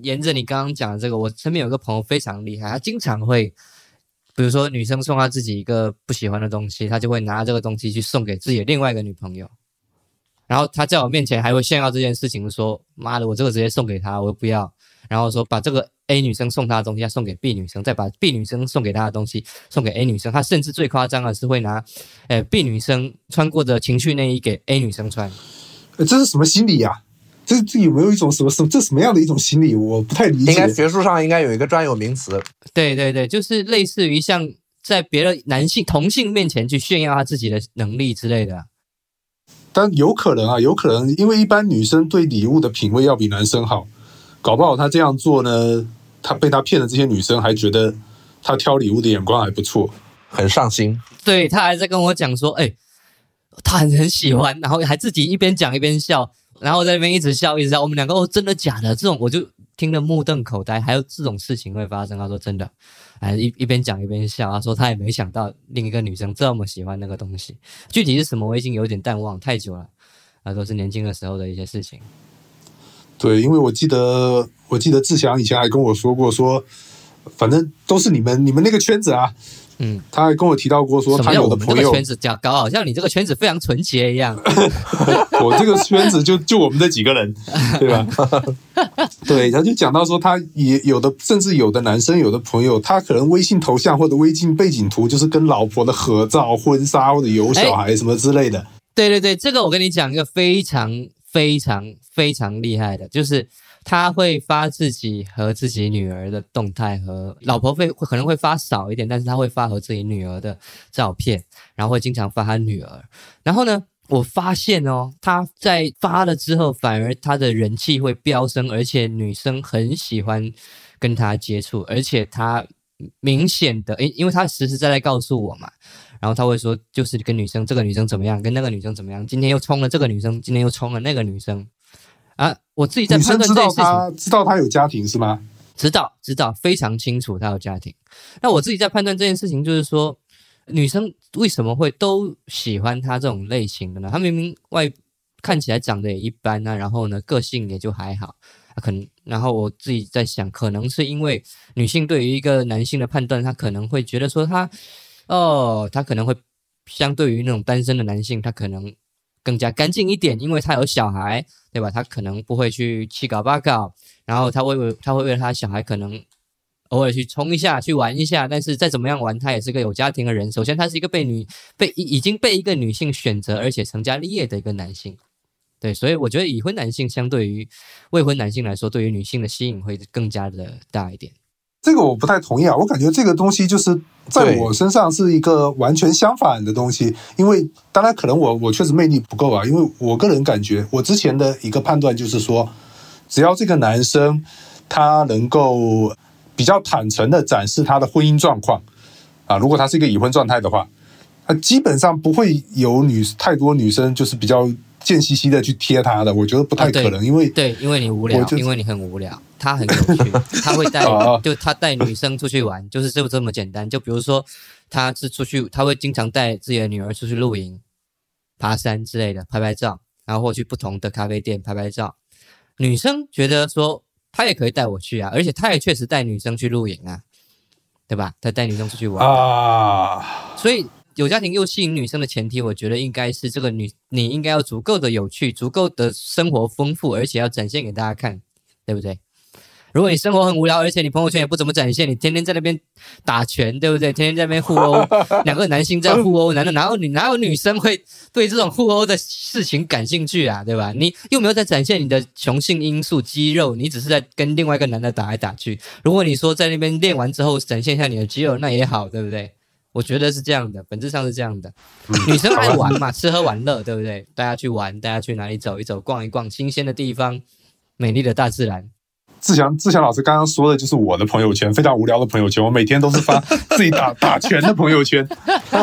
沿着你刚刚讲的这个，我身边有个朋友非常厉害，他经常会，比如说女生送他自己一个不喜欢的东西，他就会拿这个东西去送给自己的另外一个女朋友，然后他在我面前还会炫耀这件事情，说：“妈的，我这个直接送给他，我不要。”然后说把这个 A 女生送她的东西要送给 B 女生，再把 B 女生送给她的东西送给 A 女生。他甚至最夸张的是会拿，呃 B 女生穿过的情趣内衣给 A 女生穿。这是什么心理呀？这这有没有一种什么什么这什么样的一种心理？我不太理解。应该学术上应该有一个专有名词。对对对，就是类似于像在别的男性同性面前去炫耀他自己的能力之类的。但有可能啊，有可能，因为一般女生对礼物的品味要比男生好，搞不好他这样做呢，他被他骗的这些女生还觉得他挑礼物的眼光还不错，很上心。对他还在跟我讲说，哎，他很很喜欢，然后还自己一边讲一边笑，然后在那边一直笑一直笑。我们两个哦，真的假的？这种我就听得目瞪口呆，还有这种事情会发生？他说真的。还一一边讲一边笑，他说他也没想到另一个女生这么喜欢那个东西，具体是什么我已经有点淡忘，太久了，啊，都是年轻的时候的一些事情。对，因为我记得我记得志祥以前还跟我说过，说反正都是你们你们那个圈子啊。嗯，他还跟我提到过，说他有的朋友圈子讲搞，好像你这个圈子非常纯洁一样。[LAUGHS] 我这个圈子就就我们这几个人，对吧？[LAUGHS] 对，他就讲到说，他也有的，甚至有的男生，有的朋友，他可能微信头像或者微信背景图就是跟老婆的合照、婚纱或者有小孩什么之类的。对对对，这个我跟你讲一个非常非常非常厉害的，就是。他会发自己和自己女儿的动态，和老婆会可能会发少一点，但是他会发和自己女儿的照片，然后会经常发他女儿。然后呢，我发现哦，他在发了之后，反而他的人气会飙升，而且女生很喜欢跟他接触，而且他明显的，诶，因为他实实在在告诉我嘛，然后他会说，就是跟女生这个女生怎么样，跟那个女生怎么样，今天又冲了这个女生，今天又冲了那个女生。啊，我自己在判断这件事情，知道他有家庭是吗？知道，知道，非常清楚他有家庭。那我自己在判断这件事情，就是说，女生为什么会都喜欢他这种类型的呢？他明明外看起来长得也一般啊，然后呢，个性也就还好，啊可能。然后我自己在想，可能是因为女性对于一个男性的判断，她可能会觉得说他，哦，他可能会相对于那种单身的男性，他可能。更加干净一点，因为他有小孩，对吧？他可能不会去七搞八搞，然后他会为他会为了他小孩可能偶尔去冲一下，去玩一下。但是再怎么样玩，他也是个有家庭的人。首先，他是一个被女被已经被一个女性选择，而且成家立业的一个男性。对，所以我觉得已婚男性相对于未婚男性来说，对于女性的吸引会更加的大一点。这个我不太同意啊，我感觉这个东西就是在我身上是一个完全相反的东西。因为当然可能我我确实魅力不够啊，因为我个人感觉，我之前的一个判断就是说，只要这个男生他能够比较坦诚的展示他的婚姻状况啊，如果他是一个已婚状态的话，他，基本上不会有女太多女生就是比较。贱兮兮的去贴他的，我觉得不太可能，因为对，因为你无聊，因为你很无聊，他很有趣，[LAUGHS] 他会带，就他带女生出去玩，就是就这么简单。就比如说，他是出去，他会经常带自己的女儿出去露营、爬山之类的，拍拍照，然后或去不同的咖啡店拍拍照。女生觉得说，他也可以带我去啊，而且他也确实带女生去露营啊，对吧？他带女生出去玩啊，所以。有家庭又吸引女生的前提，我觉得应该是这个女，你应该要足够的有趣，足够的生活丰富，而且要展现给大家看，对不对？如果你生活很无聊，而且你朋友圈也不怎么展现，你天天在那边打拳，对不对？天天在那边互殴，[LAUGHS] 两个男性在互殴，难道哪有女哪有女生会对这种互殴的事情感兴趣啊？对吧？你又没有在展现你的雄性因素、肌肉，你只是在跟另外一个男的打来打去。如果你说在那边练完之后展现一下你的肌肉，那也好，对不对？我觉得是这样的，本质上是这样的。女生爱玩嘛，吃喝玩乐，对不对？大家去玩，大家去哪里走一走、逛一逛，新鲜的地方，美丽的大自然。志祥，志祥老师刚刚说的就是我的朋友圈，非常无聊的朋友圈。我每天都是发 [LAUGHS] 自己打打拳的朋友圈。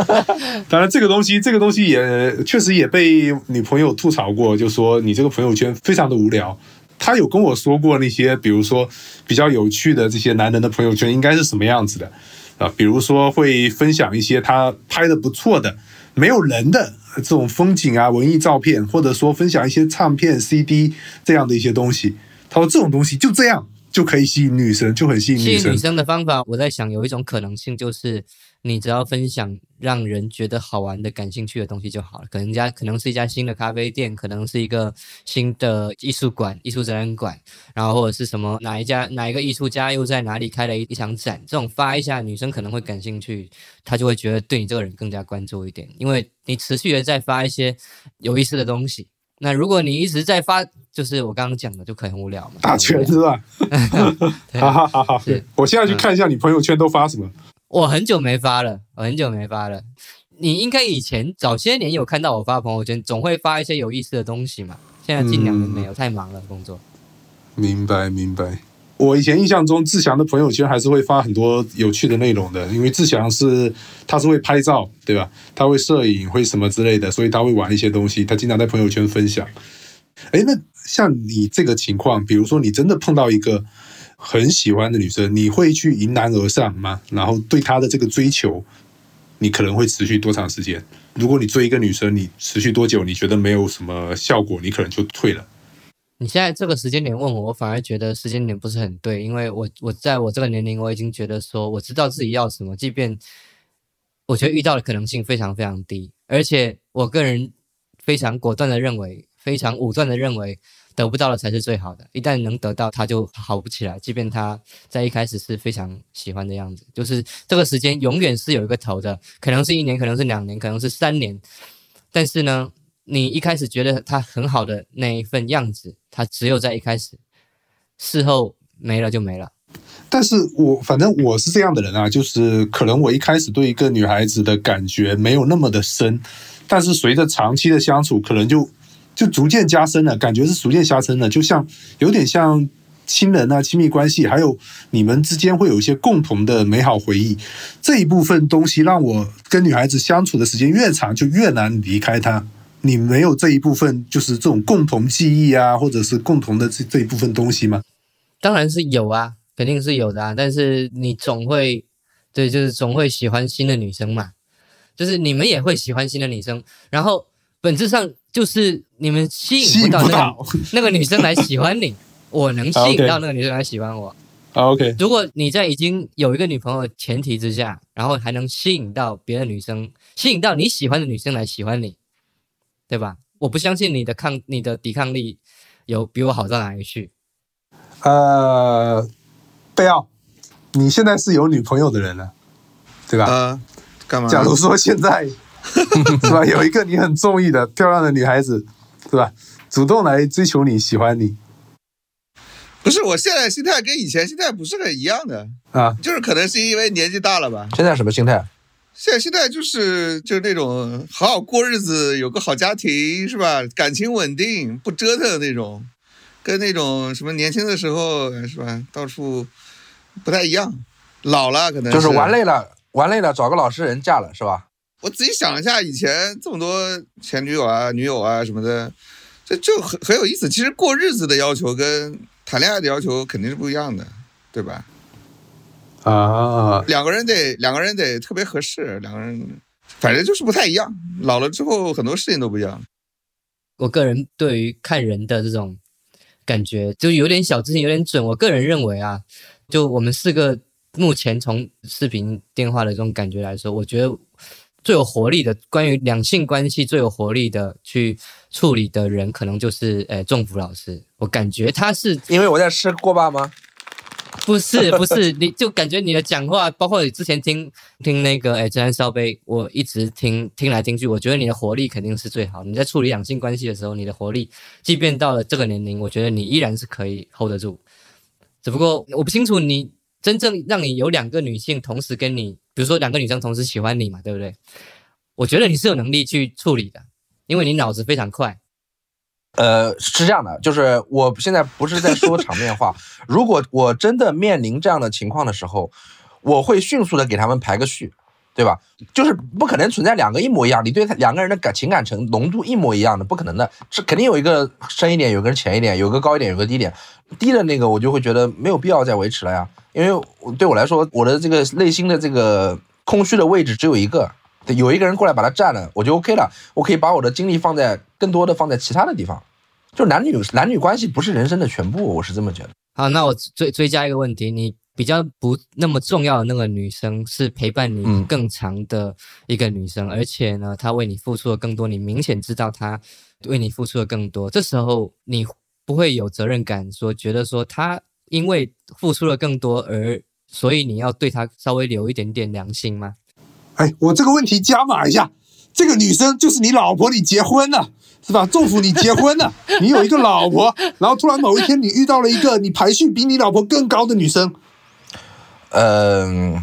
[LAUGHS] 当然，这个东西，这个东西也确实也被女朋友吐槽过，就说你这个朋友圈非常的无聊。他有跟我说过那些，比如说比较有趣的这些男人的朋友圈应该是什么样子的。啊，比如说会分享一些他拍的不错的、没有人的这种风景啊、文艺照片，或者说分享一些唱片、CD 这样的一些东西。他说这种东西就这样就可以吸引女生，就很吸引女生。吸引女生的方法，我在想有一种可能性就是。你只要分享让人觉得好玩的、感兴趣的东西就好了。可能家可能是一家新的咖啡店，可能是一个新的艺术馆、艺术展览馆，然后或者是什么哪一家哪一个艺术家又在哪里开了一一场展，这种发一下，女生可能会感兴趣，她就会觉得对你这个人更加关注一点，因为你持续的在发一些有意思的东西。那如果你一直在发，就是我刚刚讲的，就可能无聊嘛。打拳是吧？[LAUGHS] 好好好好，我现在去看一下你朋友圈都发什么。我很久没发了，我很久没发了。你应该以前早些年有看到我发朋友圈，总会发一些有意思的东西嘛。现在近两年没有，太忙了工作。明白明白。我以前印象中，志祥的朋友圈还是会发很多有趣的内容的，因为志祥是他是会拍照，对吧？他会摄影，会什么之类的，所以他会玩一些东西，他经常在朋友圈分享。哎，那像你这个情况，比如说你真的碰到一个很喜欢的女生，你会去迎难而上吗？然后对她的这个追求，你可能会持续多长时间？如果你追一个女生，你持续多久？你觉得没有什么效果，你可能就退了。你现在这个时间点问我，我反而觉得时间点不是很对，因为我我在我这个年龄，我已经觉得说我知道自己要什么，即便我觉得遇到的可能性非常非常低，而且我个人非常果断的认为，非常武断的认为，得不到的才是最好的，一旦能得到，他就好不起来，即便他在一开始是非常喜欢的样子，就是这个时间永远是有一个头的，可能是一年，可能是两年，可能是三年，但是呢。你一开始觉得他很好的那一份样子，他只有在一开始，事后没了就没了。但是我反正我是这样的人啊，就是可能我一开始对一个女孩子的感觉没有那么的深，但是随着长期的相处，可能就就逐渐加深了，感觉是逐渐加深了，就像有点像亲人啊、亲密关系，还有你们之间会有一些共同的美好回忆，这一部分东西让我跟女孩子相处的时间越长，就越难离开她。你没有这一部分，就是这种共同记忆啊，或者是共同的这这一部分东西吗？当然是有啊，肯定是有的啊。但是你总会，对，就是总会喜欢新的女生嘛。就是你们也会喜欢新的女生，然后本质上就是你们吸引不到那个那个女生来喜欢你，[LAUGHS] 我能吸引到那个女生来喜欢我。OK，如果你在已经有一个女朋友的前提之下，然后还能吸引到别的女生，吸引到你喜欢的女生来喜欢你。对吧？我不相信你的抗，你的抵抗力有比我好到哪里去。呃，贝奥，你现在是有女朋友的人了，对吧？啊，干嘛？假如说现在 [LAUGHS] 是吧，有一个你很中意的漂亮的女孩子，是吧？主动来追求你，喜欢你。不是，我现在心态跟以前心态不是很一样的啊，就是可能是因为年纪大了吧。现在什么心态？现在现在就是就是那种好好过日子，有个好家庭是吧？感情稳定，不折腾的那种，跟那种什么年轻的时候是吧？到处不太一样。老了可能就是玩累了，玩累了找个老实人嫁了是吧？我仔细想一下，以前这么多前女友啊、女友啊什么的，这就很很有意思。其实过日子的要求跟谈恋爱的要求肯定是不一样的，对吧？啊，两个人得两个人得特别合适，两个人反正就是不太一样。老了之后很多事情都不一样。我个人对于看人的这种感觉，就有点小自信，有点准。我个人认为啊，就我们四个目前从视频电话的这种感觉来说，我觉得最有活力的，关于两性关系最有活力的去处理的人，可能就是诶仲福老师。我感觉他是因为我在吃锅巴吗？不是 [LAUGHS] 不是，你就感觉你的讲话，包括你之前听听那个哎，真安烧杯，我一直听听来听去，我觉得你的活力肯定是最好。你在处理两性关系的时候，你的活力，即便到了这个年龄，我觉得你依然是可以 hold 得住。只不过我不清楚你真正让你有两个女性同时跟你，比如说两个女生同时喜欢你嘛，对不对？我觉得你是有能力去处理的，因为你脑子非常快。呃，是这样的，就是我现在不是在说场面话。[LAUGHS] 如果我真的面临这样的情况的时候，我会迅速的给他们排个序，对吧？就是不可能存在两个一模一样，你对他两个人的感情感程浓度一模一样的，不可能的。是肯定有一个深一点，有个人浅一点，有个高一点，有个低一点。低的那个我就会觉得没有必要再维持了呀，因为对我来说，我的这个内心的这个空虚的位置只有一个。有一个人过来把它占了，我就 OK 了。我可以把我的精力放在更多的放在其他的地方。就男女男女关系不是人生的全部，我是这么觉得。好，那我追追加一个问题：你比较不那么重要的那个女生，是陪伴你更长的一个女生，而且呢，她为你付出了更多，你明显知道她为你付出的更多。这时候你不会有责任感，说觉得说她因为付出了更多，而所以你要对她稍微留一点点良心吗？哎，我这个问题加码一下，这个女生就是你老婆，你结婚了是吧？祝福你结婚了，[LAUGHS] 你有一个老婆，然后突然某一天你遇到了一个你排序比你老婆更高的女生，嗯，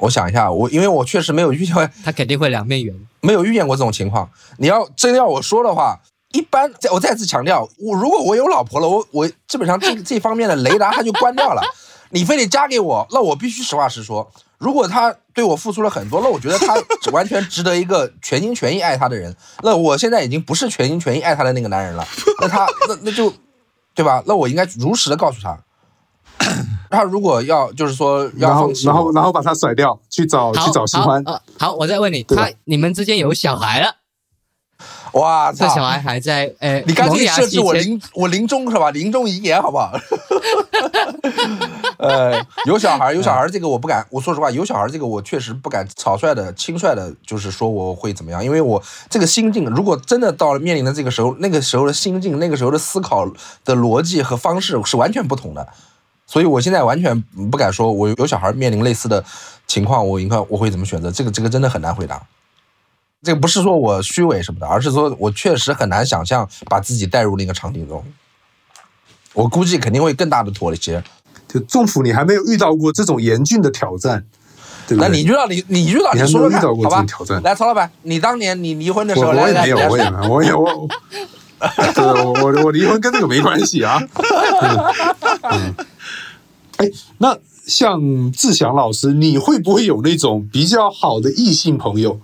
我想一下，我因为我确实没有遇见，他肯定会两面圆。没有遇见过这种情况。你要真要我说的话，一般我再次强调，我如果我有老婆了，我我基本上这这方面的雷达它就关掉了。你非得嫁给我，那我必须实话实说。如果他对我付出了很多，那我觉得他 [LAUGHS] 完全值得一个全心全意爱他的人。那我现在已经不是全心全意爱他的那个男人了。那他那那就，对吧？那我应该如实的告诉他。[COUGHS] 他如果要就是说要然后放弃我，然后然后把他甩掉，去找去找新欢好。呃好，我再问你，他你们之间有小孩了，哇操！这小孩还在呃你干脆设置我临我临终是吧？临终遗言好不好？[LAUGHS] 呃，有小孩有小孩这个我不敢，我说实话，有小孩这个我确实不敢草率的、轻率的，就是说我会怎么样，因为我这个心境，如果真的到了面临的这个时候，那个时候的心境、那个时候的思考的逻辑和方式是完全不同的，所以我现在完全不敢说，我有小孩面临类似的情况，我应该我会怎么选择？这个这个真的很难回答。这个不是说我虚伪什么的，而是说我确实很难想象把自己带入那个场景中。我估计肯定会更大的妥协。就政府你还没有遇到过这种严峻的挑战，对不对？那你遇到你你遇到你还说说遇到过好吧这种挑战？来，曹老板，你当年你离婚的时候，我我也没有，我也没有，我也我，对我我我离婚跟这个没关系啊。嗯，嗯哎，那像志祥老师，你会不会有那种比较好的异性朋友？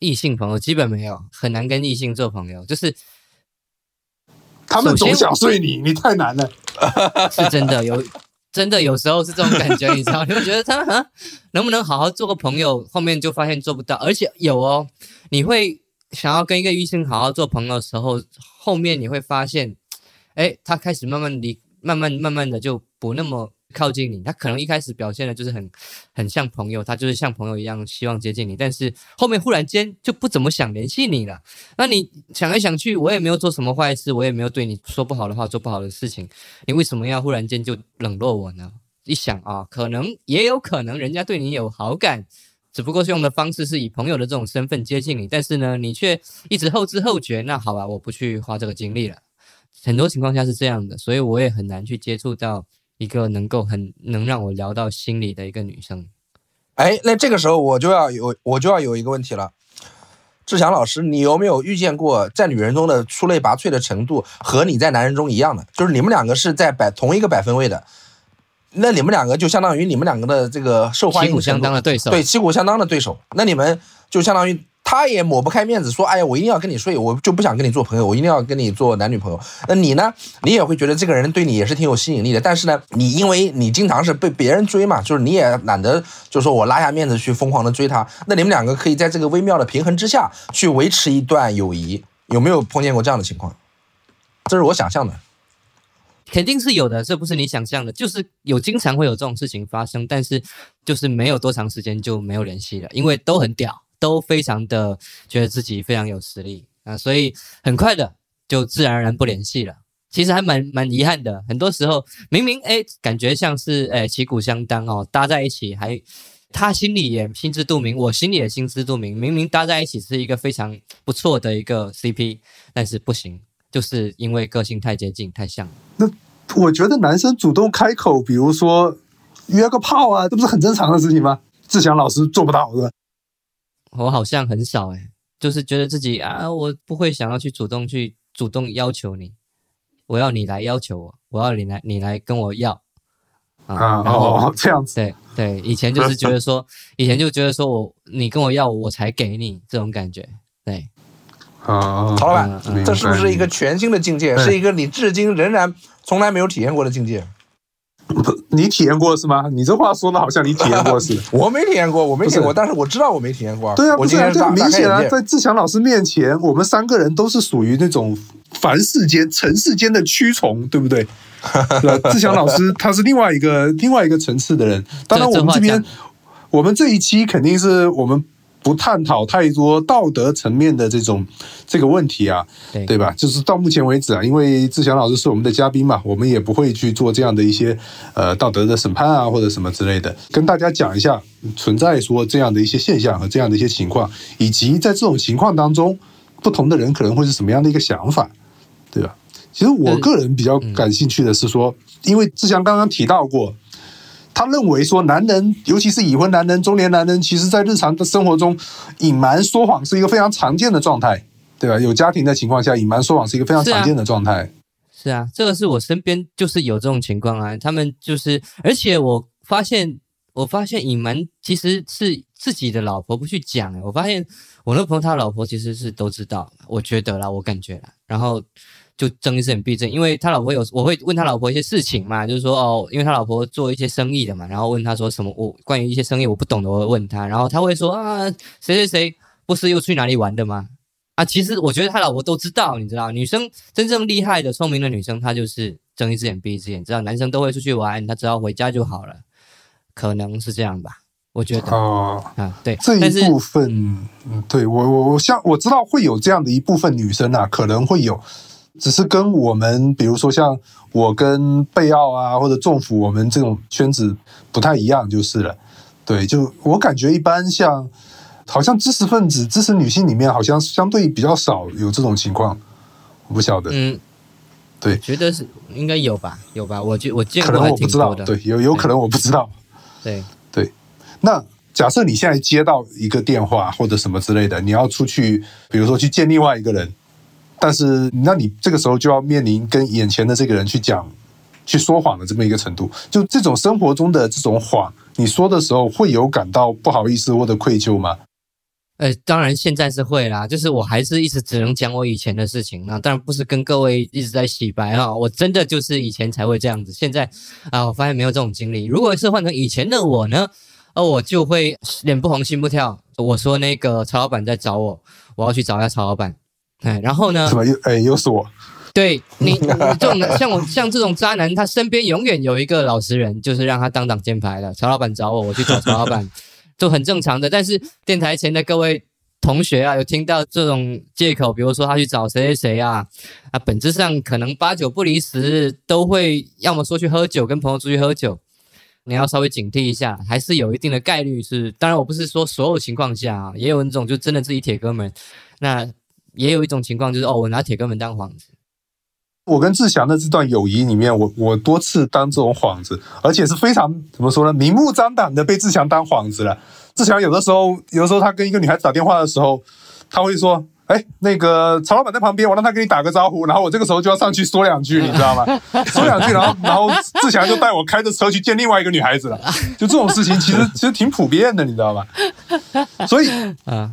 异性朋友基本没有，很难跟异性做朋友，就是他们总想睡你，你太难了。[LAUGHS] 是真的有，真的有时候是这种感觉，你知道？你会觉得他啊，能不能好好做个朋友？后面就发现做不到，而且有哦，你会想要跟一个异性好好做朋友的时候，后面你会发现，哎，他开始慢慢离，慢慢慢慢的就不那么靠近你。他可能一开始表现的就是很很像朋友，他就是像朋友一样希望接近你，但是后面忽然间就不怎么想联系你了。那你想来想去，我也没有做什么坏事，我也没有对你说不好的话，做不好的事情，你为什么要忽然间就冷落我呢？一想啊，可能也有可能人家对你有好感，只不过是用的方式是以朋友的这种身份接近你，但是呢，你却一直后知后觉。那好吧，我不去花这个精力了。很多情况下是这样的，所以我也很难去接触到一个能够很能让我聊到心里的一个女生。哎，那这个时候我就要有我就要有一个问题了，志强老师，你有没有遇见过在女人中的出类拔萃的程度和你在男人中一样的？就是你们两个是在百同一个百分位的，那你们两个就相当于你们两个的这个受欢旗鼓相迎程度当的对手，对，旗鼓相当的对手，那你们就相当于他也抹不开面子，说，哎呀，我一定要跟你睡，我就不想跟你做朋友，我一定要跟你做男女朋友。那你呢？你也会觉得这个人对你也是挺有吸引力的，但是呢，你因为你经常是被别人追嘛，就是你也懒得，就是说我拉下面子去疯狂的追他。那你们两个可以在这个微妙的平衡之下去维持一段友谊，有没有碰见过这样的情况？这是我想象的。肯定是有的，这不是你想象的，就是有经常会有这种事情发生，但是就是没有多长时间就没有联系了，因为都很屌，都非常的觉得自己非常有实力啊，所以很快的就自然而然不联系了。其实还蛮蛮遗憾的，很多时候明明哎感觉像是哎旗鼓相当哦，搭在一起还。他心里也心知肚明，我心里也心知肚明。明明搭在一起是一个非常不错的一个 CP，但是不行，就是因为个性太接近、太像。那我觉得男生主动开口，比如说约个炮啊，这不是很正常的事情吗？志祥老师做不到是吧？我好像很少哎、就是觉得自己啊，我不会想要去主动去主动要求你，我要你来要求我，我要你来你来跟我要啊，啊然后哦，这样子。对对，以前就是觉得说，[LAUGHS] 以前就觉得说我你跟我要我才给你这种感觉，对，啊，曹老板这是不是一个全新的境界？是一个你至今仍然从来没有体验过的境界？[LAUGHS] 你体验过是吗？你这话说的好像你体验过似的。[LAUGHS] 我没体验过，我没体验过，但是我知道我没体验过。对啊，不是啊，这我今天大很明显啊。在志强老师面前，我们三个人都是属于那种凡世间、尘世间的蛆虫，对不对？[LAUGHS] 志强老师他是另外一个另外一个层次的人。当然，我们这边讲我们这一期肯定是我们不探讨太多道德层面的这种这个问题啊，对对吧？就是到目前为止啊，因为志祥老师是我们的嘉宾嘛，我们也不会去做这样的一些呃道德的审判啊或者什么之类的，跟大家讲一下存在说这样的一些现象和这样的一些情况，以及在这种情况当中，不同的人可能会是什么样的一个想法，对吧？其实我嗯个人比较感兴趣的是说，因为志祥刚刚提到过。他认为说，男人，尤其是已婚男人、中年男人，其实在日常的生活中，隐瞒说谎是一个非常常见的状态，对吧？有家庭的情况下，隐瞒说谎是一个非常常见的状态。是啊，这个是我身边就是有这种情况啊，他们就是，而且我发现，我发现隐瞒其实是自己的老婆不去讲、欸，我发现我那朋友他老婆其实是都知道，我觉得啦，我感觉啦，然后就睁一只眼闭一只眼，因为他老婆有我会问他老婆一些事情嘛，就是说哦，因为他老婆做一些生意的嘛，然后问他说什么，我关于一些生意我不懂的，我会问他，然后他会说啊，谁谁谁不是又去哪里玩的吗？啊，其实我觉得他老婆都知道，你知道，女生真正厉害的、聪明的女生，她就是睁一只眼闭一只眼，知道男生都会出去玩，她只要回家就好了，可能是这样吧，我觉得、哦、啊，对，这一部分，嗯，对我我我像我知道会有这样的一部分女生啊，可能会有，只是跟我们比如说像我跟贝奥啊或者政府我们这种圈子不太一样就是了。对，就我感觉一般像好像知识分子、知识女性里面好像相对比较少有这种情况，我不晓得，嗯，对。觉得是应该有吧，有吧，我觉我见可能我不知道，的，对，有有可能我不知道。对。对，那假设你现在接到一个电话或者什么之类的，你要出去，比如说去见另外一个人，但是那你这个时候就要面临跟眼前的这个人去讲、去说谎的这么一个程度。就这种生活中的这种谎，你说的时候会有感到不好意思或者愧疚吗？呃，当然现在是会啦，就是我还是一直只能讲我以前的事情，那当然不是跟各位一直在洗白哈，我真的就是以前才会这样子，现在啊，我发现没有这种经历。如果是换成以前的我呢，呃，我就会脸不红心不跳，我说那个曹老板在找我，我要去找一下曹老板，哎，然后呢什，么又哎又是我？对你，你这种像我 [LAUGHS] 像这种渣男，他身边永远有一个老实人，就是让他当挡箭牌的。曹老板找我，我去找曹老板，[LAUGHS] 就很正常的。但是电台前的各位同学啊，有听到这种借口，比如说他去找谁谁谁啊，啊，本质上可能八九不离十，都会要么说去喝酒，跟朋友出去喝酒。你要稍微警惕一下，还是有一定的概率是。当然，我不是说所有情况下啊，也有那种就真的自己铁哥们。那也有一种情况就是哦，我拿铁哥们当幌子。我跟志祥的这段友谊里面，我我多次当这种幌子，而且是非常怎么说呢，明目张胆的被志祥当幌子了。志祥有的时候，有的时候他跟一个女孩子打电话的时候，他会说：“哎，那个曹老板在旁边，我让他给你打个招呼。”然后我这个时候就要上去说两句，你知道吗？说两句，然后然后志祥就带我开着车去见另外一个女孩子了。就这种事情，其实其实挺普遍的，你知道吧？所以啊，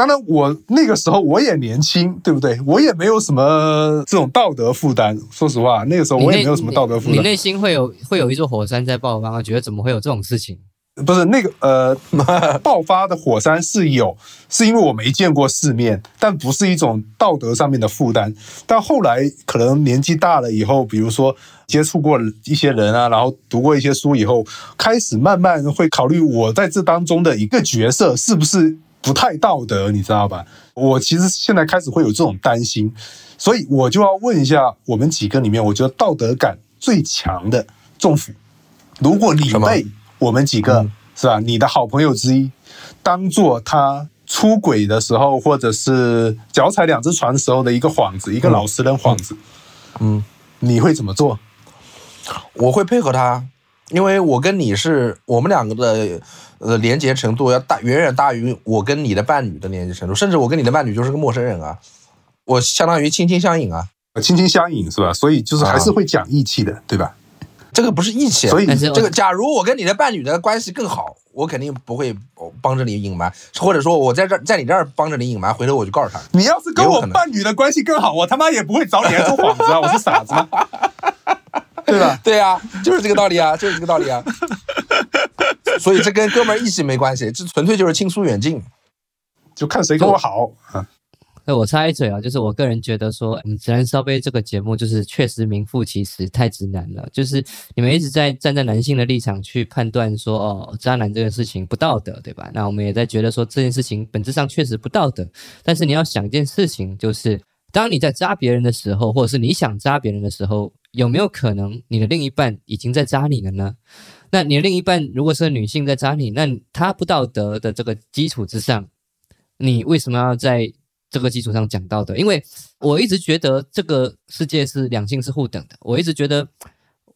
当然，我那个时候我也年轻，对不对？我也没有什么这种道德负担。说实话，那个时候我也没有什么道德负担。你内心会有会有一座火山在爆发，觉得怎么会有这种事情？不是那个呃，爆发的火山是有，是因为我没见过世面，但不是一种道德上面的负担。但后来可能年纪大了以后，比如说接触过一些人啊，然后读过一些书以后，开始慢慢会考虑我在这当中的一个角色是不是不太道德，你知道吧？我其实现在开始会有这种担心，所以我就要问一下我们几个里面，我觉得道德感最强的政府，如果你被我们几个、嗯。是吧，你的好朋友之一，当做他出轨的时候，或者是脚踩两只船时候的一个幌子，一个老实人幌子，嗯，你会怎么做？我会配合他，因为我跟你是我们两个的呃连接程度要大远远大于我跟你的伴侣的连接程度，甚至我跟你的伴侣就是个陌生人啊，我相当于惺惺相印啊，亲亲相印是吧？所以就是还是会讲义气的，对吧？这个不是义气啊，所以这个，假如我跟你的伴侣的关系更好，我肯定不会帮着你隐瞒，或者说我在这儿在你这儿帮着你隐瞒，回头我就告诉他。你要是跟我伴侣的关系更好，我他妈也不会找你来做幌子啊！我是傻子吗？对吧？[LAUGHS] 对啊，就是这个道理啊，就是这个道理啊。[LAUGHS] 所以这跟哥们儿义气没关系，这纯粹就是亲疏远近。就看谁跟我好啊！那我插一嘴啊，就是我个人觉得说，嗯，直男烧杯这个节目就是确实名副其实，太直男了。就是你们一直在站在男性的立场去判断说，哦，渣男这个事情不道德，对吧？那我们也在觉得说这件事情本质上确实不道德。但是你要想一件事情，就是当你在渣别人的时候，或者是你想渣别人的时候，有没有可能你的另一半已经在渣你了呢？那你的另一半如果是女性在渣你，那她不道德的这个基础之上，你为什么要在这个基础上讲道德？因为我一直觉得这个世界是两性是互等的，我一直觉得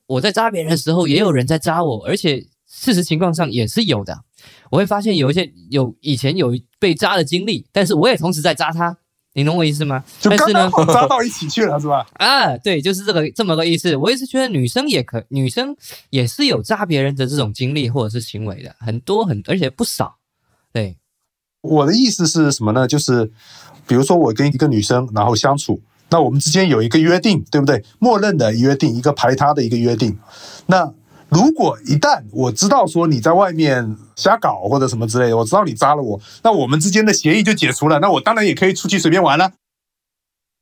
我在渣别人的时候，也有人在渣我，而且事实情况上也是有的。我会发现有一些有以前有被渣的经历，但是我也同时在渣他，你懂我意思吗？就刚好扎到一起去了，是吧？[LAUGHS] 啊，对，就是这个这么个意思。我也是觉得女生也可，女生也是有扎别人的这种经历或者是行为的，很多很而且不少。对，我的意思是什么呢？就是比如说我跟一个女生然后相处，那我们之间有一个约定，对不对？默认的约定，一个排他的一个约定。那如果一旦我知道说你在外面瞎搞或者什么之类的，我知道你扎了我，那我们之间的协议就解除了，那我当然也可以出去随便玩了。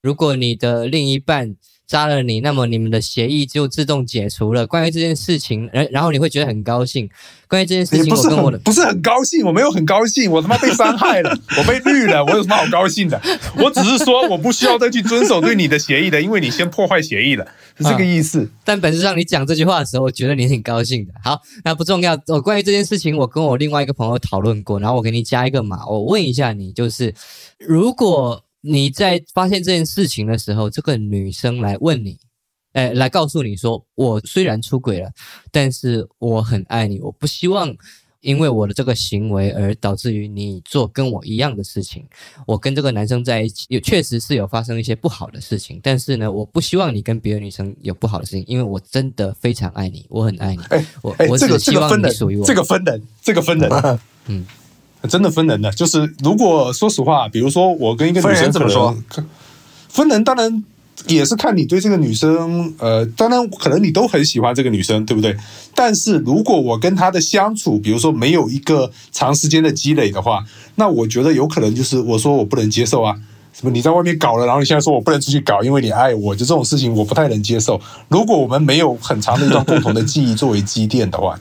如果你的另一半渣了你，那么你们的协议就自动解除了。关于这件事情，然然后你会觉得很高兴。关于这件事情，也不是我跟我的很不是很高兴，我没有很高兴，我他妈被伤害了，我被绿了，我有什么好高兴的？[LAUGHS] 我只是说我不需要再去遵守对你的协议的，因为你先破坏协议了，是这个意思。但本质上你讲这句话的时候，我觉得你挺高兴的。好，那不重要。我关于这件事情，我跟我另外一个朋友讨论过，然后我给你加一个码，我问一下你，就是如果你在发现这件事情的时候，这个女生来问你，哎，来告诉你说，我虽然出轨了，但是我很爱你，我不希望。因为我的这个行为而导致于你做跟我一样的事情，我跟这个男生在一起，也确实是有发生一些不好的事情，但是呢，我不希望你跟别的女生有不好的事情，因为我真的非常爱你，我很爱你，哎我哎，我只希望你属于我，，这个分人，这个分人，嗯，真的分人的。就是如果说实话，比如说我跟一个女生可怎么说？分人当然也是看你对这个女生，呃，当然可能你都很喜欢这个女生，对不对？但是如果我跟她的相处，比如说没有一个长时间的积累的话，那我觉得有可能就是我说我不能接受啊。什么你在外面搞了，然后你现在说我不能出去搞，因为你爱我，就这种事情我不太能接受。如果我们没有很长的一段共同的记忆作为积淀的话，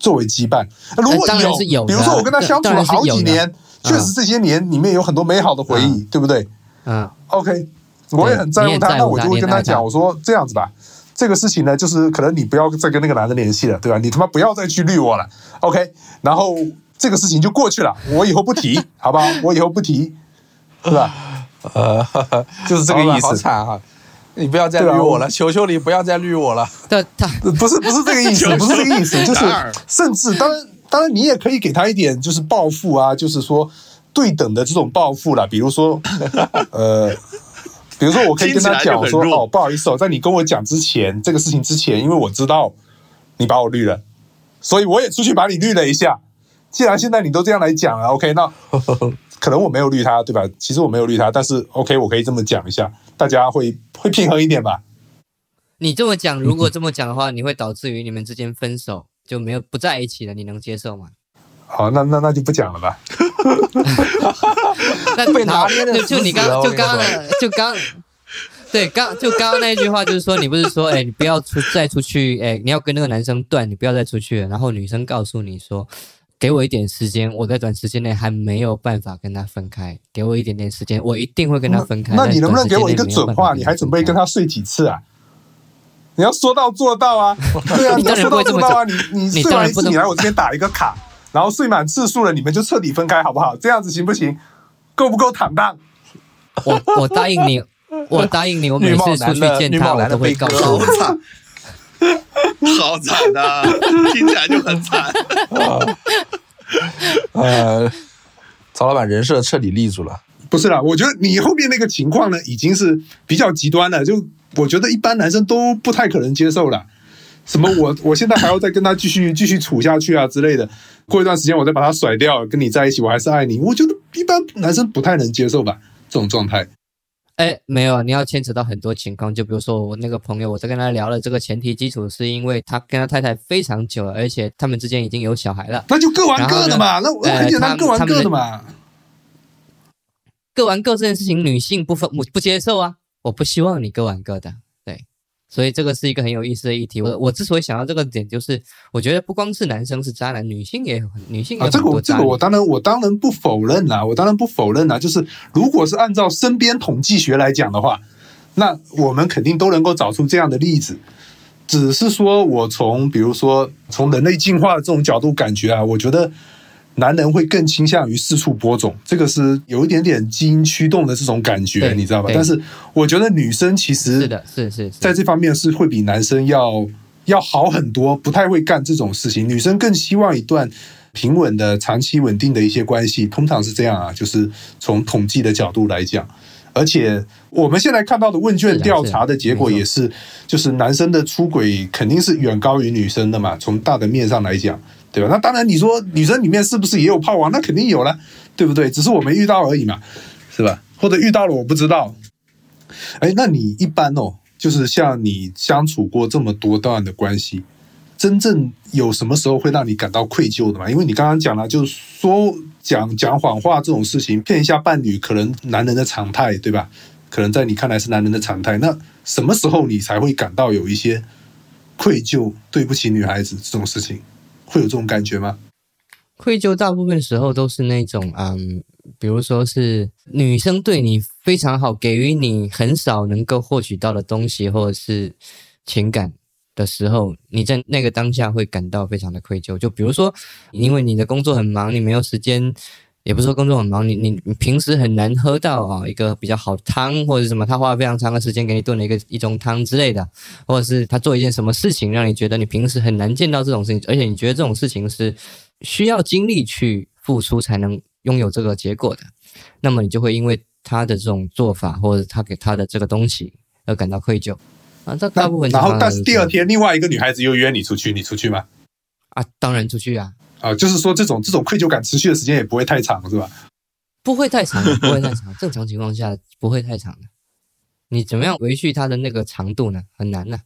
作为羁绊，如果有的比如说我跟他相处了好几年，确实这些年里面有很多美好的回忆，对不对嗯，？OK，我也很在乎他，那我就跟他讲，我说这样子吧，这个事情呢，就是可能你不要再跟那个男的联系了，对吧？你他妈不要再去绿我了，OK？然后这个事情就过去了，我以后不提，[LAUGHS] 好不好？我以后不提，是吧？[LAUGHS] 呃，就是这个意好思。惨啊！你不要再绿我了，求求你不要再绿我了。但他不是不是这个意思，[LAUGHS] 不是这个意思，就是甚至当然当然你也可以给他一点就是报复啊，就是说对等的这种报复啦，比如说 [LAUGHS] 呃。比如说，我可以跟他讲，说哦，不好意思哦，在你跟我讲之前，这个事情之前，因为我知道你把我绿了，所以我也出去把你绿了一下。既然现在你都这样来讲了，OK，那可能我没有绿他，对吧？其实我没有绿他，但是 OK，我可以这么讲一下，大家会会平衡一点吧？你这么讲，如果这么讲的话，你会导致于你们之间分手，就没有不在一起了，你能接受吗？好，那那那就不讲了吧。[LAUGHS] 那被拿捏的就就你刚就刚我跟你说的就刚。对，刚就刚刚那一句话，就是说你不是说，哎，你不要出再出去，哎，你要跟那个男生断，你不要再出去了。然后女生告诉你说，给我一点时间，我在短时间内还没有办法跟他分开，给我一点点时间，我一定会跟他分开。那你能不能给我一个准话？你还准备跟他他睡几次啊？你要说到做到啊！对啊，你 [LAUGHS] 你要说到做到啊！你你你睡完一次，你来我这边打一个卡，然后睡满次数了，你们就彻底分开，好不好？这样子行不行？够不够坦荡？我我答应你，我答应你，我每次出去见他，我都会告诉你。[LAUGHS] [LAUGHS] 好惨，好惨的，听起来就很惨。呃，曹老板人设彻底立住了。不是啦，我觉得你后面那个情况呢，已经是比较极端了。就我觉得一般男生都不太可能接受了。什么我我现在还要再跟他继续 [LAUGHS] 继续处下去啊之类的，过一段时间我再把他甩掉，跟你在一起，我还是爱你。我觉得一般男生不太能接受吧，这种状态。哎，没有，你要牵扯到很多情况，就比如说我那个朋友，我在跟他聊了这个前提基础，是因为他跟他太太非常久了，而且他们之间已经有小孩了，那就各玩各的嘛，那很简单，各玩各的嘛。各玩各这件事情，女性不分不不接受啊，我不希望你各玩各的，对，所以这个是一个很有意思的议题。我我之所以想到这个点，就是我觉得不光是男生是渣男，女性也有很女性也啊，有这个我这。个我当然我当然不否认啦，我当然不否认啦。就是如果是按照身边统计学来讲的话，那我们肯定都能够找出这样的例子。只是说我从比如说从人类进化的这种角度感觉啊，我觉得男人会更倾向于四处播种，这个是有一点点基因驱动的这种感觉，你知道吧？但是我觉得女生其实是的，是是是，在这方面是会比男生要要好很多，不太会干这种事情。女生更希望一段平稳的、长期稳定的一些关系，通常是这样啊，就是从统计的角度来讲。而且我们现在看到的问卷调查的结果也是，就是男生的出轨肯定是远高于女生的嘛。从大的面上来讲，对吧？那当然，你说女生里面是不是也有炮王？那肯定有了，对不对？只是我没遇到而已嘛，是吧？或者遇到了我不知道。哎，那你一般哦，就是像你相处过这么多段的关系，真正有什么时候会让你感到愧疚的吗？因为你刚刚讲了，就是说。讲讲谎话这种事情，骗一下伴侣，可能男人的常态，对吧？可能在你看来是男人的常态。那什么时候你才会感到有一些愧疚、对不起女孩子这种事情，会有这种感觉吗？愧疚大部分时候都是那种，嗯，比如说是女生对你非常好，给予你很少能够获取到的东西，或者是情感。的时候，你在那个当下会感到非常的愧疚。就比如说，因为你的工作很忙，你没有时间，也不是说工作很忙，你你你平时很难喝到啊一个比较好汤或者什么，他花了非常长的时间给你炖了一个一盅汤之类的，或者是他做一件什么事情让你觉得你平时很难见到这种事情，而且你觉得这种事情是需要精力去付出才能拥有这个结果的，那么你就会因为他的这种做法或者他给他的这个东西而感到愧疚。啊，这大部分。然后，但是第二天，另外一个女孩子又约你出去，你出去吗？啊，当然出去啊！啊，就是说，这种这种愧疚感持续的时间也不会太长，是吧？不会太长，[LAUGHS] 不会太长。正常情况下不会太长的。你怎么样维续它的那个长度呢？很难呢。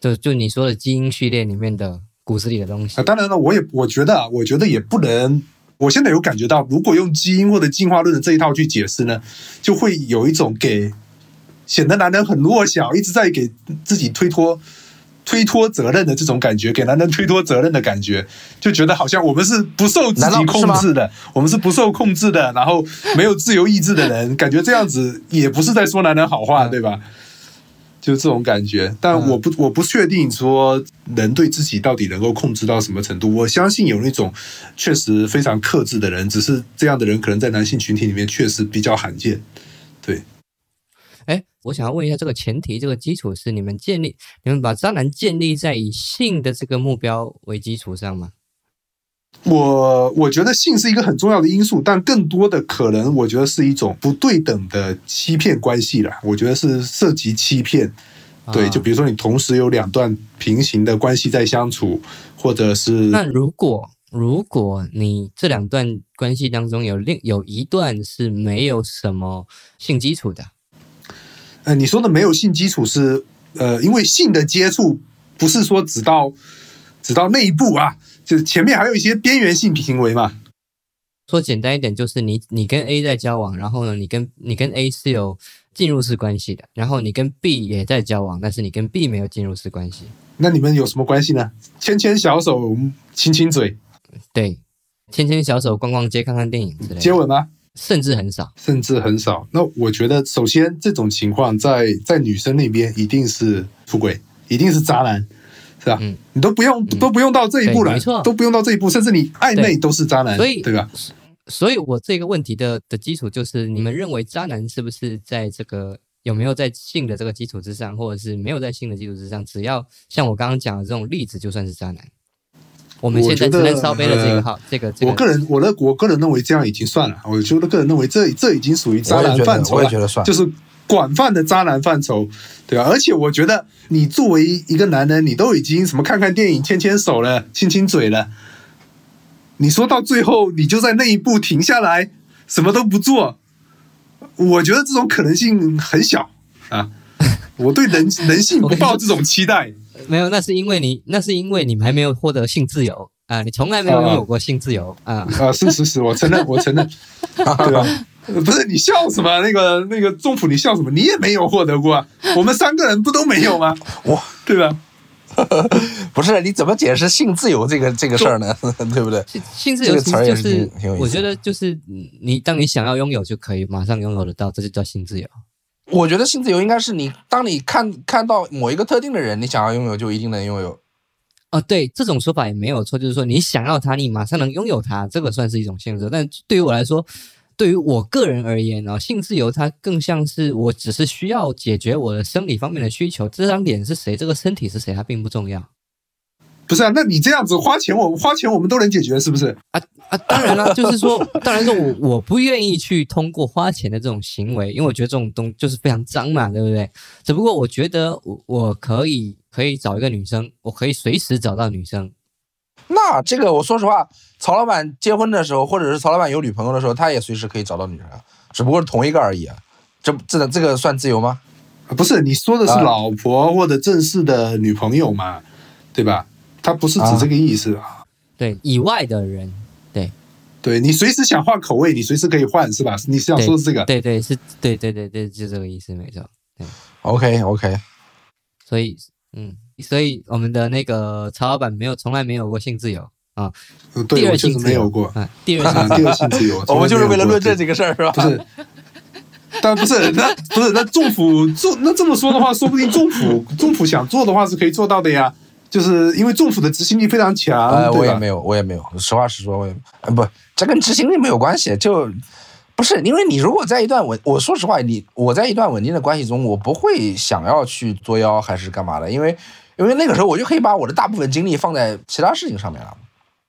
就就你说的基因序列里面的骨子里的东西。啊，当然了，我也我觉得，我觉得也不能。我现在有感觉到，如果用基因或者进化论的这一套去解释呢，就会有一种给。显得男人很弱小，一直在给自己推脱、推脱责任的这种感觉，给男人推脱责任的感觉，就觉得好像我们是不受自己控制的，我们是不受控制的，然后没有自由意志的人，感觉这样子也不是在说男人好话，对吧？就这种感觉。但我不，我不确定说人对自己到底能够控制到什么程度。我相信有那种确实非常克制的人，只是这样的人可能在男性群体里面确实比较罕见。对。我想要问一下，这个前提，这个基础是你们建立，你们把渣男建立在以性的这个目标为基础上吗？我我觉得性是一个很重要的因素，但更多的可能，我觉得是一种不对等的欺骗关系了。我觉得是涉及欺骗，对，就比如说你同时有两段平行的关系在相处，或者是那如果如果你这两段关系当中有另有一段是没有什么性基础的。呃，你说的没有性基础是，呃，因为性的接触不是说只到只到那一步啊，就是前面还有一些边缘性行为嘛。说简单一点，就是你你跟 A 在交往，然后呢，你跟你跟 A 是有进入式关系的，然后你跟 B 也在交往，但是你跟 B 没有进入式关系。那你们有什么关系呢？牵牵小手，亲亲嘴，对，牵牵小手，逛逛街，看看电影之类的。接吻吗？甚至很少，甚至很少。那我觉得，首先这种情况在在女生那边一定是出轨，一定是渣男，是吧？嗯，你都不用都不用到这一步了，没错，都不用到这一步，甚至你暧昧都是渣男，所以对吧？所以，我这个问题的的基础就是，你们认为渣男是不是在这个有没有在性的这个基础之上，或者是没有在性的基础之上，只要像我刚刚讲的这种例子，就算是渣男？我们现在只能烧杯的这个号，这个我个人，我的我个人认为这样已经算了。我觉得个人认为这这已经属于渣男范畴了，就是广泛的渣男范畴，对吧？而且我觉得你作为一个男人，你都已经什么看看电影、牵牵手了、亲亲嘴了，你说到最后你就在那一步停下来，什么都不做，我觉得这种可能性很小啊。[LAUGHS] 我对人人性不抱这种期待。没有，那是因为你，那是因为你还没有获得性自由啊！你从来没有拥有过性自由啊！啊，是是是，我承认，我承认，[LAUGHS] 对吧？不是你笑什么？那个那个中普，你笑什么？你也没有获得过啊！我们三个人不都没有吗？哇，对吧？不是，你怎么解释性自由这个这个事儿呢？对不对？性自由其实就是，我觉得就是你，当你想要拥有就可以马上拥有得到，这就叫性自由。我觉得性自由应该是你，当你看看到某一个特定的人，你想要拥有就一定能拥有。哦，对，这种说法也没有错，就是说你想要他，你马上能拥有他，这个算是一种性自由。但对于我来说，对于我个人而言呢，性自由它更像是我只是需要解决我的生理方面的需求，这张脸是谁，这个身体是谁，它并不重要。不是啊？那你这样子花钱，我花钱我们都能解决，是不是？啊啊，当然了，[LAUGHS] 就是说，当然说我我不愿意去通过花钱的这种行为，因为我觉得这种东就是非常脏嘛，对不对？只不过我觉得我我可以可以找一个女生，我可以随时找到女生。那这个我说实话，曹老板结婚的时候，或者是曹老板有女朋友的时候，他也随时可以找到女人啊，只不过是同一个而已啊。这这这个算自由吗？不是，你说的是啊老婆或者正式的女朋友嘛，对吧？他不是指这个意思啊。对以外的人，对对你随时想换口味，你随时可以换，是吧？你想说的这个？对对是，对对对对，就这个意思，没错。对 OK OK，所以嗯，所以我们的那个曹老板没有从来没有过性自由啊，呃对，第二我确实性没有过。啊，第二性啊，第二性自由，[LAUGHS] 我们就是为了论证这这个事儿，是吧？不是。但不是，那不是那政府做那这么说的话，说不定政府政府想做的话是可以做到的呀。就是因为政府的执行力非常强，哎，我也没有，我也没有。实话实说，我也呃不，这跟执行力没有关系，就不是因为你如果在一段稳，我说实话，你我在一段稳定的关系中，我不会想要去作妖还是干嘛的，因为因为那个时候我就可以把我的大部分精力放在其他事情上面了。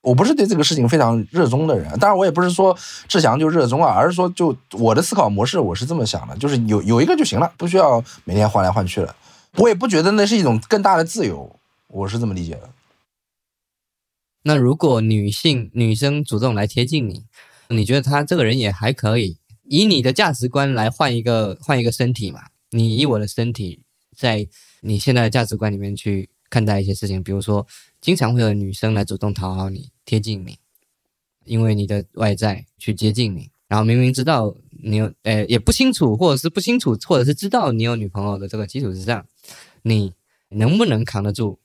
我不是对这个事情非常热衷的人，当然我也不是说志祥就热衷啊，而是说就我的思考模式我是这么想的，就是有有一个就行了，不需要每天换来换去的。我也不觉得那是一种更大的自由，我是这么理解的。那如果女性女生主动来贴近你，你觉得她这个人也还可以，以你的价值观来换一个换一个身体嘛？你以我的身体，在你现在的价值观里面去看待一些事情，比如说，经常会有女生来主动讨好你、贴近你，因为你的外在去接近你，然后明明知道你有，呃，也不清楚，或者是不清楚，或者是知道你有女朋友的这个基础之上，你能不能扛得住？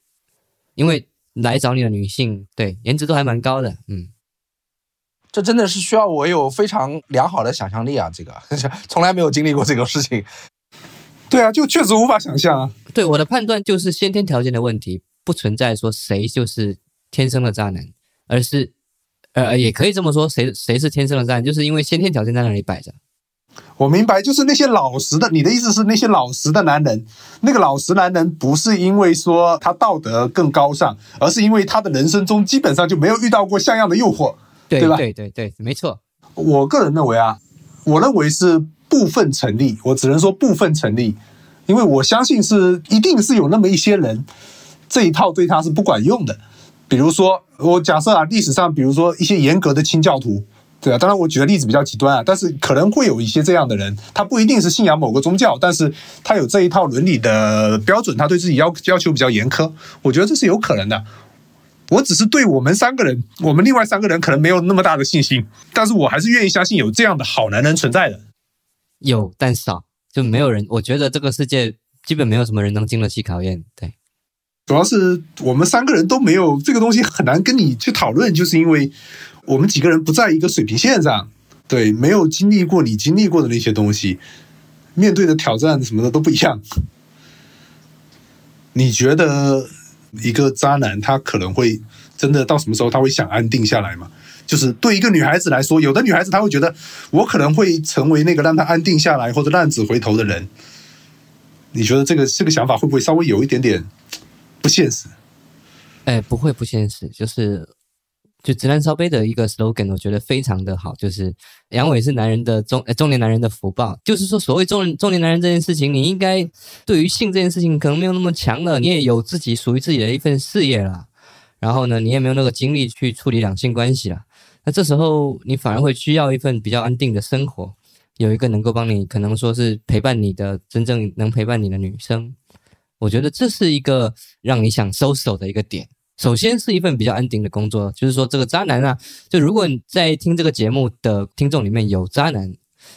因为来找你的女性，对颜值都还蛮高的，嗯，这真的是需要我有非常良好的想象力啊！这个 [LAUGHS] 从来没有经历过这种事情。对啊，就确实无法想象啊。对我的判断就是先天条件的问题，不存在说谁就是天生的渣男，而是，呃，也可以这么说，谁谁是天生的渣男，就是因为先天条件在那里摆着。我明白，就是那些老实的，你的意思是那些老实的男人，那个老实男人不是因为说他道德更高尚，而是因为他的人生中基本上就没有遇到过像样的诱惑。对对吧对对对，没错。我个人认为啊，我认为是部分成立，我只能说部分成立，因为我相信是一定是有那么一些人，这一套对他是不管用的。比如说，我假设啊，历史上比如说一些严格的清教徒，对啊，当然我举的例子比较极端啊，但是可能会有一些这样的人，他不一定是信仰某个宗教，但是他有这一套伦理的标准，他对自己要要求比较严苛，我觉得这是有可能的。我只是对我们三个人，我们另外三个人可能没有那么大的信心，但是我还是愿意相信有这样的好男人存在的。有但少，就没有人。我觉得这个世界基本没有什么人能经得起考验。对，主要是我们三个人都没有这个东西，很难跟你去讨论，就是因为我们几个人不在一个水平线上，对，没有经历过你经历过的那些东西，面对的挑战什么的都不一样。你觉得一个渣男他可能会真的到什么时候他会想安定下来吗？就是对一个女孩子来说，有的女孩子她会觉得我可能会成为那个让她安定下来或者浪子回头的人。你觉得这个这个想法会不会稍微有一点点不现实？哎，不会不现实，就是就直男烧杯的一个 slogan，我觉得非常的好，就是阳痿是男人的中呃中年男人的福报。就是说，所谓中中年男人这件事情，你应该对于性这件事情可能没有那么强了，你也有自己属于自己的一份事业了，然后呢，你也没有那个精力去处理两性关系了。那这时候你反而会需要一份比较安定的生活，有一个能够帮你，可能说是陪伴你的真正能陪伴你的女生。我觉得这是一个让你想收手的一个点。首先是一份比较安定的工作，就是说这个渣男啊，就如果你在听这个节目的听众里面有渣男，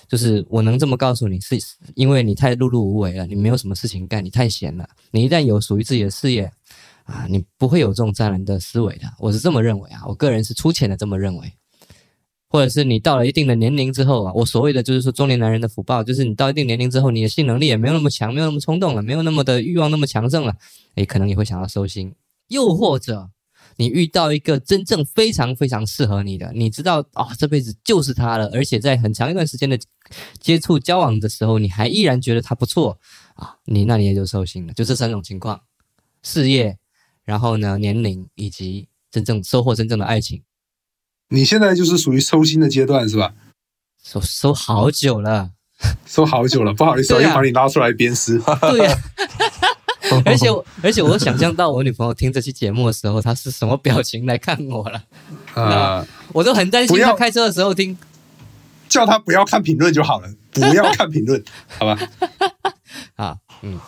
就是我能这么告诉你，是因为你太碌碌无为了，你没有什么事情干，你太闲了。你一旦有属于自己的事业啊，你不会有这种渣男的思维的。我是这么认为啊，我个人是粗浅的这么认为。或者是你到了一定的年龄之后啊，我所谓的就是说中年男人的福报，就是你到一定年龄之后，你的性能力也没有那么强，没有那么冲动了，没有那么的欲望那么强盛了，诶，可能也会想要收心。又或者你遇到一个真正非常非常适合你的，你知道啊、这辈子就是他了，而且在很长一段时间的接触交往的时候，你还依然觉得他不错啊，你那你也就收心了。就这三种情况：事业、然后呢年龄以及真正收获真正的爱情，你现在就是属于收心的阶段是吧？收收好久了，[LAUGHS] 收好久了，不好意思，我又把你拉出来鞭尸。对呀、[LAUGHS] 而且我而且我想象到我女朋友听这期节目的时候，她是什么表情来看我了，[LAUGHS] 啊，我都很担心她开车的时候听。叫她不要看评论就好了，[LAUGHS] 不要看评论，好吧？啊，嗯，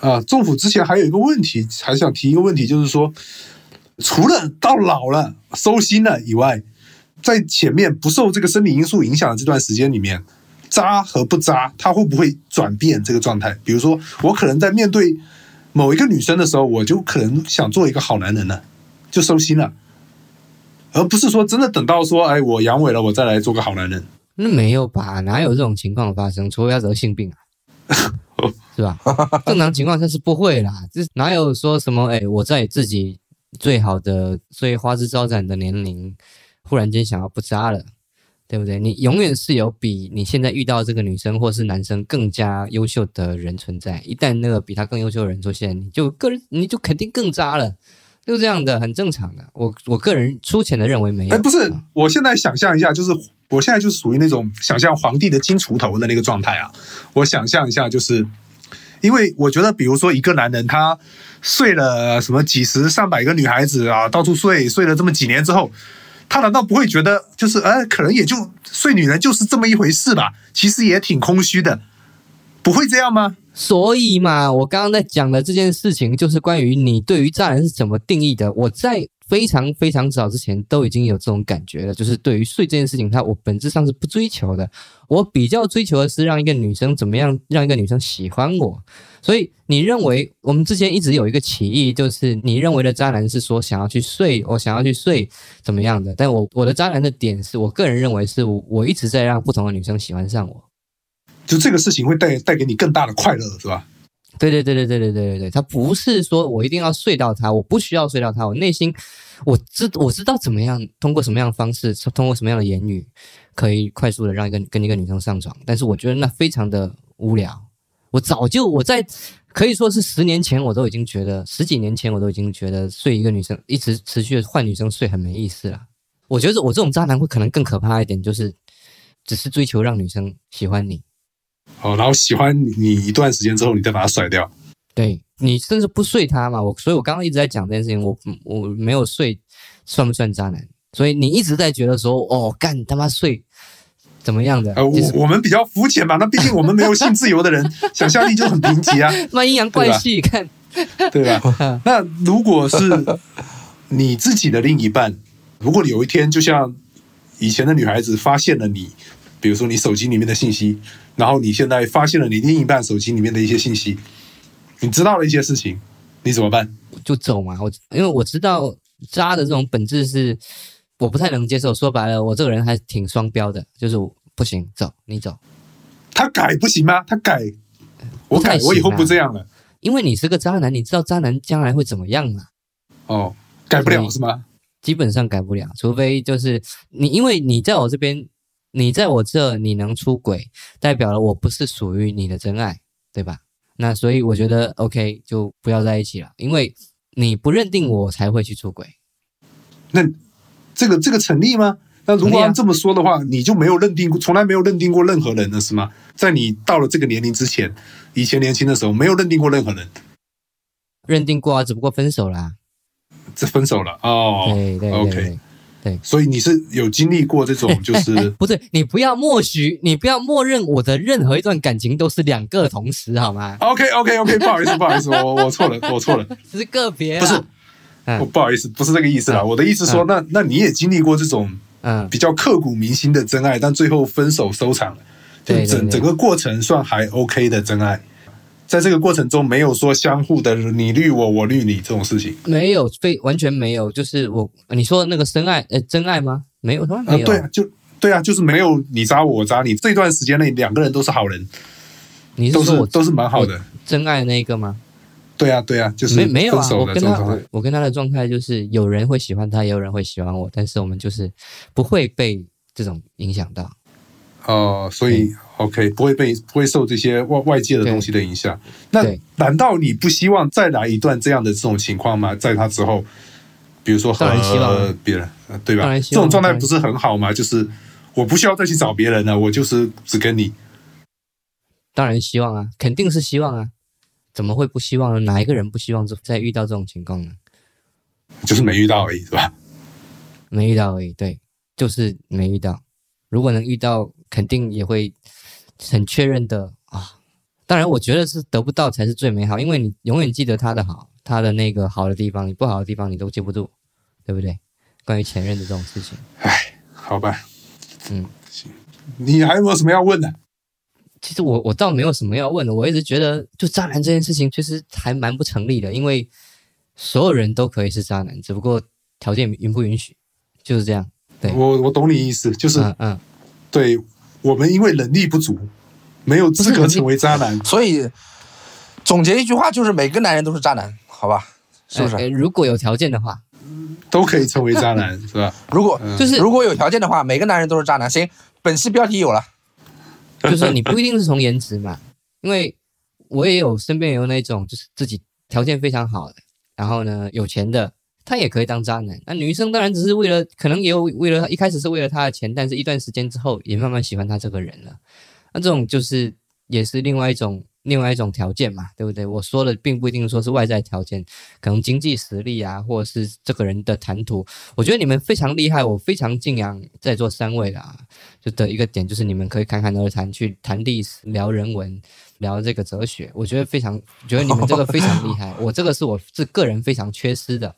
啊，政府之前还有一个问题，还想提一个问题，就是说，除了到老了收心了以外，在前面不受这个生理因素影响的这段时间里面，渣和不渣，它会不会转变这个状态？比如说，我可能在面对某一个女生的时候，我就可能想做一个好男人了，就收心了，而不是说真的等到说，哎，我阳痿了，我再来做个好男人。那没有吧？哪有这种情况发生？除非要得性病啊，是吧？正常情况下是不会啦。这哪有说什么？哎，我在自己最好的、最花枝招展的年龄，忽然间想要不渣了，对不对？你永远是有比你现在遇到这个女生或是男生更加优秀的人存在。一旦那个比他更优秀的人出现，你就个人你就肯定更渣了。就这样的，很正常的。我我个人粗浅的认为没有。哎，不是啊，我现在想象一下，就是我现在就是属于那种想象皇帝的金锄头的那个状态啊。我想象一下，就是因为我觉得，比如说一个男人他睡了什么几十上百个女孩子啊，到处睡，睡了这么几年之后，他难道不会觉得就是哎，可能也就睡女人就是这么一回事吧？其实也挺空虚的，不会这样吗？所以嘛，我刚刚在讲的这件事情，就是关于你对于渣男是怎么定义的。我在非常非常早之前都已经有这种感觉了，就是对于睡这件事情，它我本质上是不追求的。我比较追求的是让一个女生怎么样，让一个女生喜欢我。所以你认为我们之前一直有一个歧义，就是你认为的渣男是说想要去睡，我想要去睡怎么样的？但我我的渣男的点是我个人认为是我一直在让不同的女生喜欢上我。就这个事情会带带给你更大的快乐，是吧？对对对对对对对对对，他不是说我一定要睡到他，我不需要睡到他，我内心我知我知道怎么样，通过什么样的方式，通过什么样的言语，可以快速的让一个跟一个女生上床，但是我觉得那非常的无聊。我早就我在可以说是十年前，我都已经觉得十几年前我都已经觉得睡一个女生一直持续的换女生睡很没意思了。我觉得我这种渣男会可能更可怕一点，就是只是追求让女生喜欢你。哦，然后喜欢你一段时间之后，你再把它甩掉。对你甚至不睡他嘛，我所以，我刚刚一直在讲这件事情，我我没有睡，算不算渣男？所以你一直在觉得说，哦，干他妈睡怎么样的？呃，我我们比较肤浅吧，那毕竟我们没有性自由的人，[LAUGHS] 想象力就很贫瘠啊，[LAUGHS] 那阴阳怪气，看对吧？[LAUGHS] 那如果是你自己的另一半，如果有一天就像以前的女孩子发现了你，比如说你手机里面的信息，然后你现在发现了你另一半手机里面的一些信息，你知道了一些事情，你怎么办？就走嘛。我因为我知道渣的这种本质是我不太能接受。说白了，我这个人还挺双标的，就是我不行，走你走，他改不行吗？他改，我改，我以后不这样了。因为你是个渣男，你知道渣男将来会怎么样吗？哦，改不了是吗？基本上改不了，除非就是你，因为你在我这边，你在我这你能出轨，代表了我不是属于你的真爱，对吧？那所以我觉得 OK，就不要在一起了，因为你不认定我才会去出轨。那这个这个成立吗？那如果按这么说的话，你就没有认定过，从来没有认定过任何人了，是吗？在你到了这个年龄之前，以前年轻的时候没有认定过任何人，认定过啊，只不过分手啦。这分手了哦。对对对 OK 对，所以你是有经历过这种，[LAUGHS] 就是哎 [LAUGHS] 不是你不要默许，你不要默认我的任何一段感情都是两个同时好吗？OK OK OK，不好意思不好意思，我我错了我错了，只 [LAUGHS] 是个别啦，不是嗯不好意思，不是这个意思啦。嗯我的意思说，那那你也经历过这种嗯，比较刻骨铭心的真爱，但最后分手收场了，就对整整个过程算还 OK 的真爱。在这个过程中，没有说相互的你绿我，我绿你这种事情没有非完全没有，就是我你说的那个深爱呃真爱吗？没有，从来啊，没有。对啊，就对啊，就是没有你扎我，我扎你。这段时间内，两个人都是好人，都你是说我是都是蛮好的。真爱那个吗？对啊，对啊，就是没没有啊，我跟他我。跟他的状态就是有人会喜欢他，也有人会喜欢我，但是我们就是不会被这种影响到。哦，所以 OK 不会被不会受这些外外界的东西的影响。那难道你不希望再来一段这样的这种情况吗？在他之后，比如说和希望别人，呃对吧？这种状态不是很好吗？就是我不需要再去找别人了，我就是只跟你。当然希望啊，肯定是希望啊，怎么会不希望呢？哪一个人不希望再遇到这种情况呢？就是没遇到而已，是吧？没遇到而已，对，就是没遇到。如果能遇到，肯定也会很确认的啊。当然，我觉得是得不到才是最美好，因为你永远记得他的好，他的那个好的地方，你不好的地方你都记不住，对不对？关于前任的这种事情，唉，好吧，嗯，行你还有没有什么要问的？其实我我倒没有什么要问的，我一直觉得就渣男这件事情其实还蛮不成立的，因为所有人都可以是渣男，只不过条件允不允许，就是这样。对我我懂你意思，就是、嗯嗯，对我们因为能力不足，没有资格成为渣男。[LAUGHS] 所以总结一句话就是每个男人都是渣男，好吧？是不是？如果有条件的话，都可以成为渣男，是吧？[LAUGHS] 如果嗯就是如果有条件的话，每个男人都是渣男。行，本期标题有了。就是你不一定是从颜值嘛，因为我也有身边有那种就是自己条件非常好的，然后呢有钱的，他也可以当渣男。那女生当然只是为了，可能也有为了一开始是为了他的钱，但是一段时间之后也慢慢喜欢他这个人了。那这种就是也是另外一种另外一种条件嘛，对不对？我说的并不一定说是外在条件，可能经济实力啊，或者是这个人的谈吐。我觉得你们非常厉害，我非常敬仰在座三位啦。就的一个点就是你们可以侃侃而谈，去谈历史、聊人文、聊这个哲学，我觉得非常，觉得你们这个非常厉害。[LAUGHS] 我这个是我是个人非常缺失的。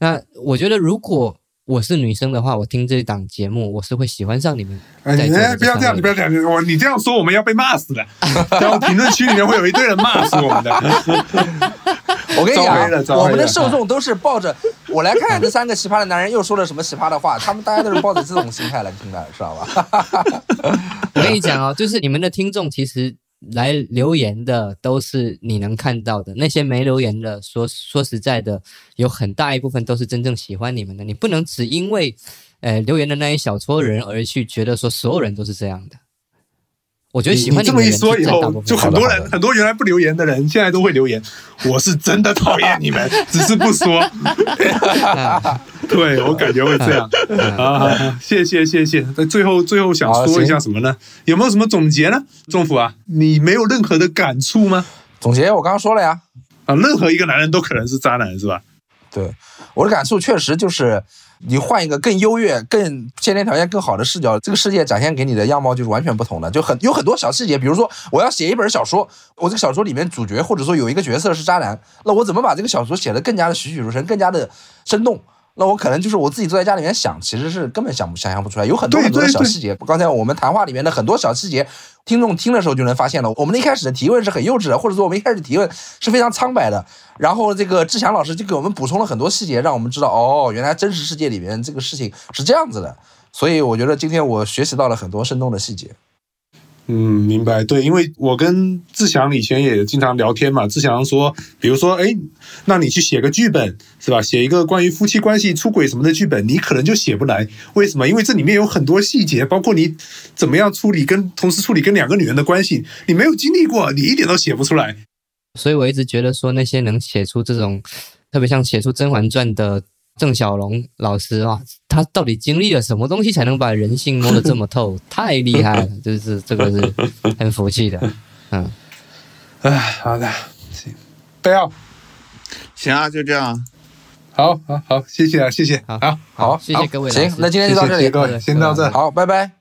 那我觉得如果我是女生的话，我听这档节目，我是会喜欢上你们哎，不要这样，你不要。这样，我你这样说我们要被骂死的，[LAUGHS] 然后评论区里面会有一堆人骂死我们的。[LAUGHS] 我跟你讲我们的受众都是抱着我来看看这三个奇葩的男人又说了什么奇葩的话，他们大家都是抱着这种心态来听的，知道吧？[LAUGHS] 我跟你讲哦，就是你们的听众其实来留言的都是你能看到的，那些没留言的，说说实在的，有很大一部分都是真正喜欢你们的。你不能只因为呃留言的那一小撮人而去觉得说所有人都是这样的。我觉得你喜欢们的人你这么一说以后，就很多人很多原来不留言的人，现在都会留言。我是真的讨厌你们，只是不说。[LAUGHS] 啊对我感觉会这样啊，谢谢谢谢。那最后最后想说一下什么呢？有没有什么总结呢？政府啊，你没有任何的感触吗？总结我刚刚说了呀，啊，任何一个男人都可能是渣男，是吧？对我的感触确实就是，你换一个更优越、更先天条件更好的视角，这个世界展现给你的样貌就是完全不同的。就很有很多小细节，比如说我要写一本小说，我这个小说里面主角或者说有一个角色是渣男，那我怎么把这个小说写得更加的栩栩如生，更加的生动？那我可能就是我自己坐在家里面想，其实是根本想不想象不出来，有很多很多的小细节。刚才我们谈话里面的很多小细节，听众听的时候就能发现了。我们一开始的提问是很幼稚的，或者说我们一开始提问是非常苍白的。然后这个志强老师就给我们补充了很多细节，让我们知道哦，原来真实世界里面这个事情是这样子的。所以我觉得今天我学习到了很多生动的细节。嗯，明白。对，因为我跟志祥以前也经常聊天嘛。志祥说，比如说，哎，那你去写个剧本是吧？写一个关于夫妻关系出轨什么的剧本，你可能就写不来。为什么？因为这里面有很多细节，包括你怎么样处理跟同时处理跟两个女人的关系，你没有经历过，你一点都写不出来。所以我一直觉得说那些能写出这种，特别像写出《甄嬛传》的郑小龙老师啊，他到底经历了什么东西才能把人性摸得这么透？太厉害了，就是这个是很服气的。[LAUGHS] 嗯，哎，好的，行，不要，行啊，就这样。好好好，谢谢啊，谢谢，好好，好，谢谢各位行，那今天就到这里谢谢。各位，先到这。好，拜拜。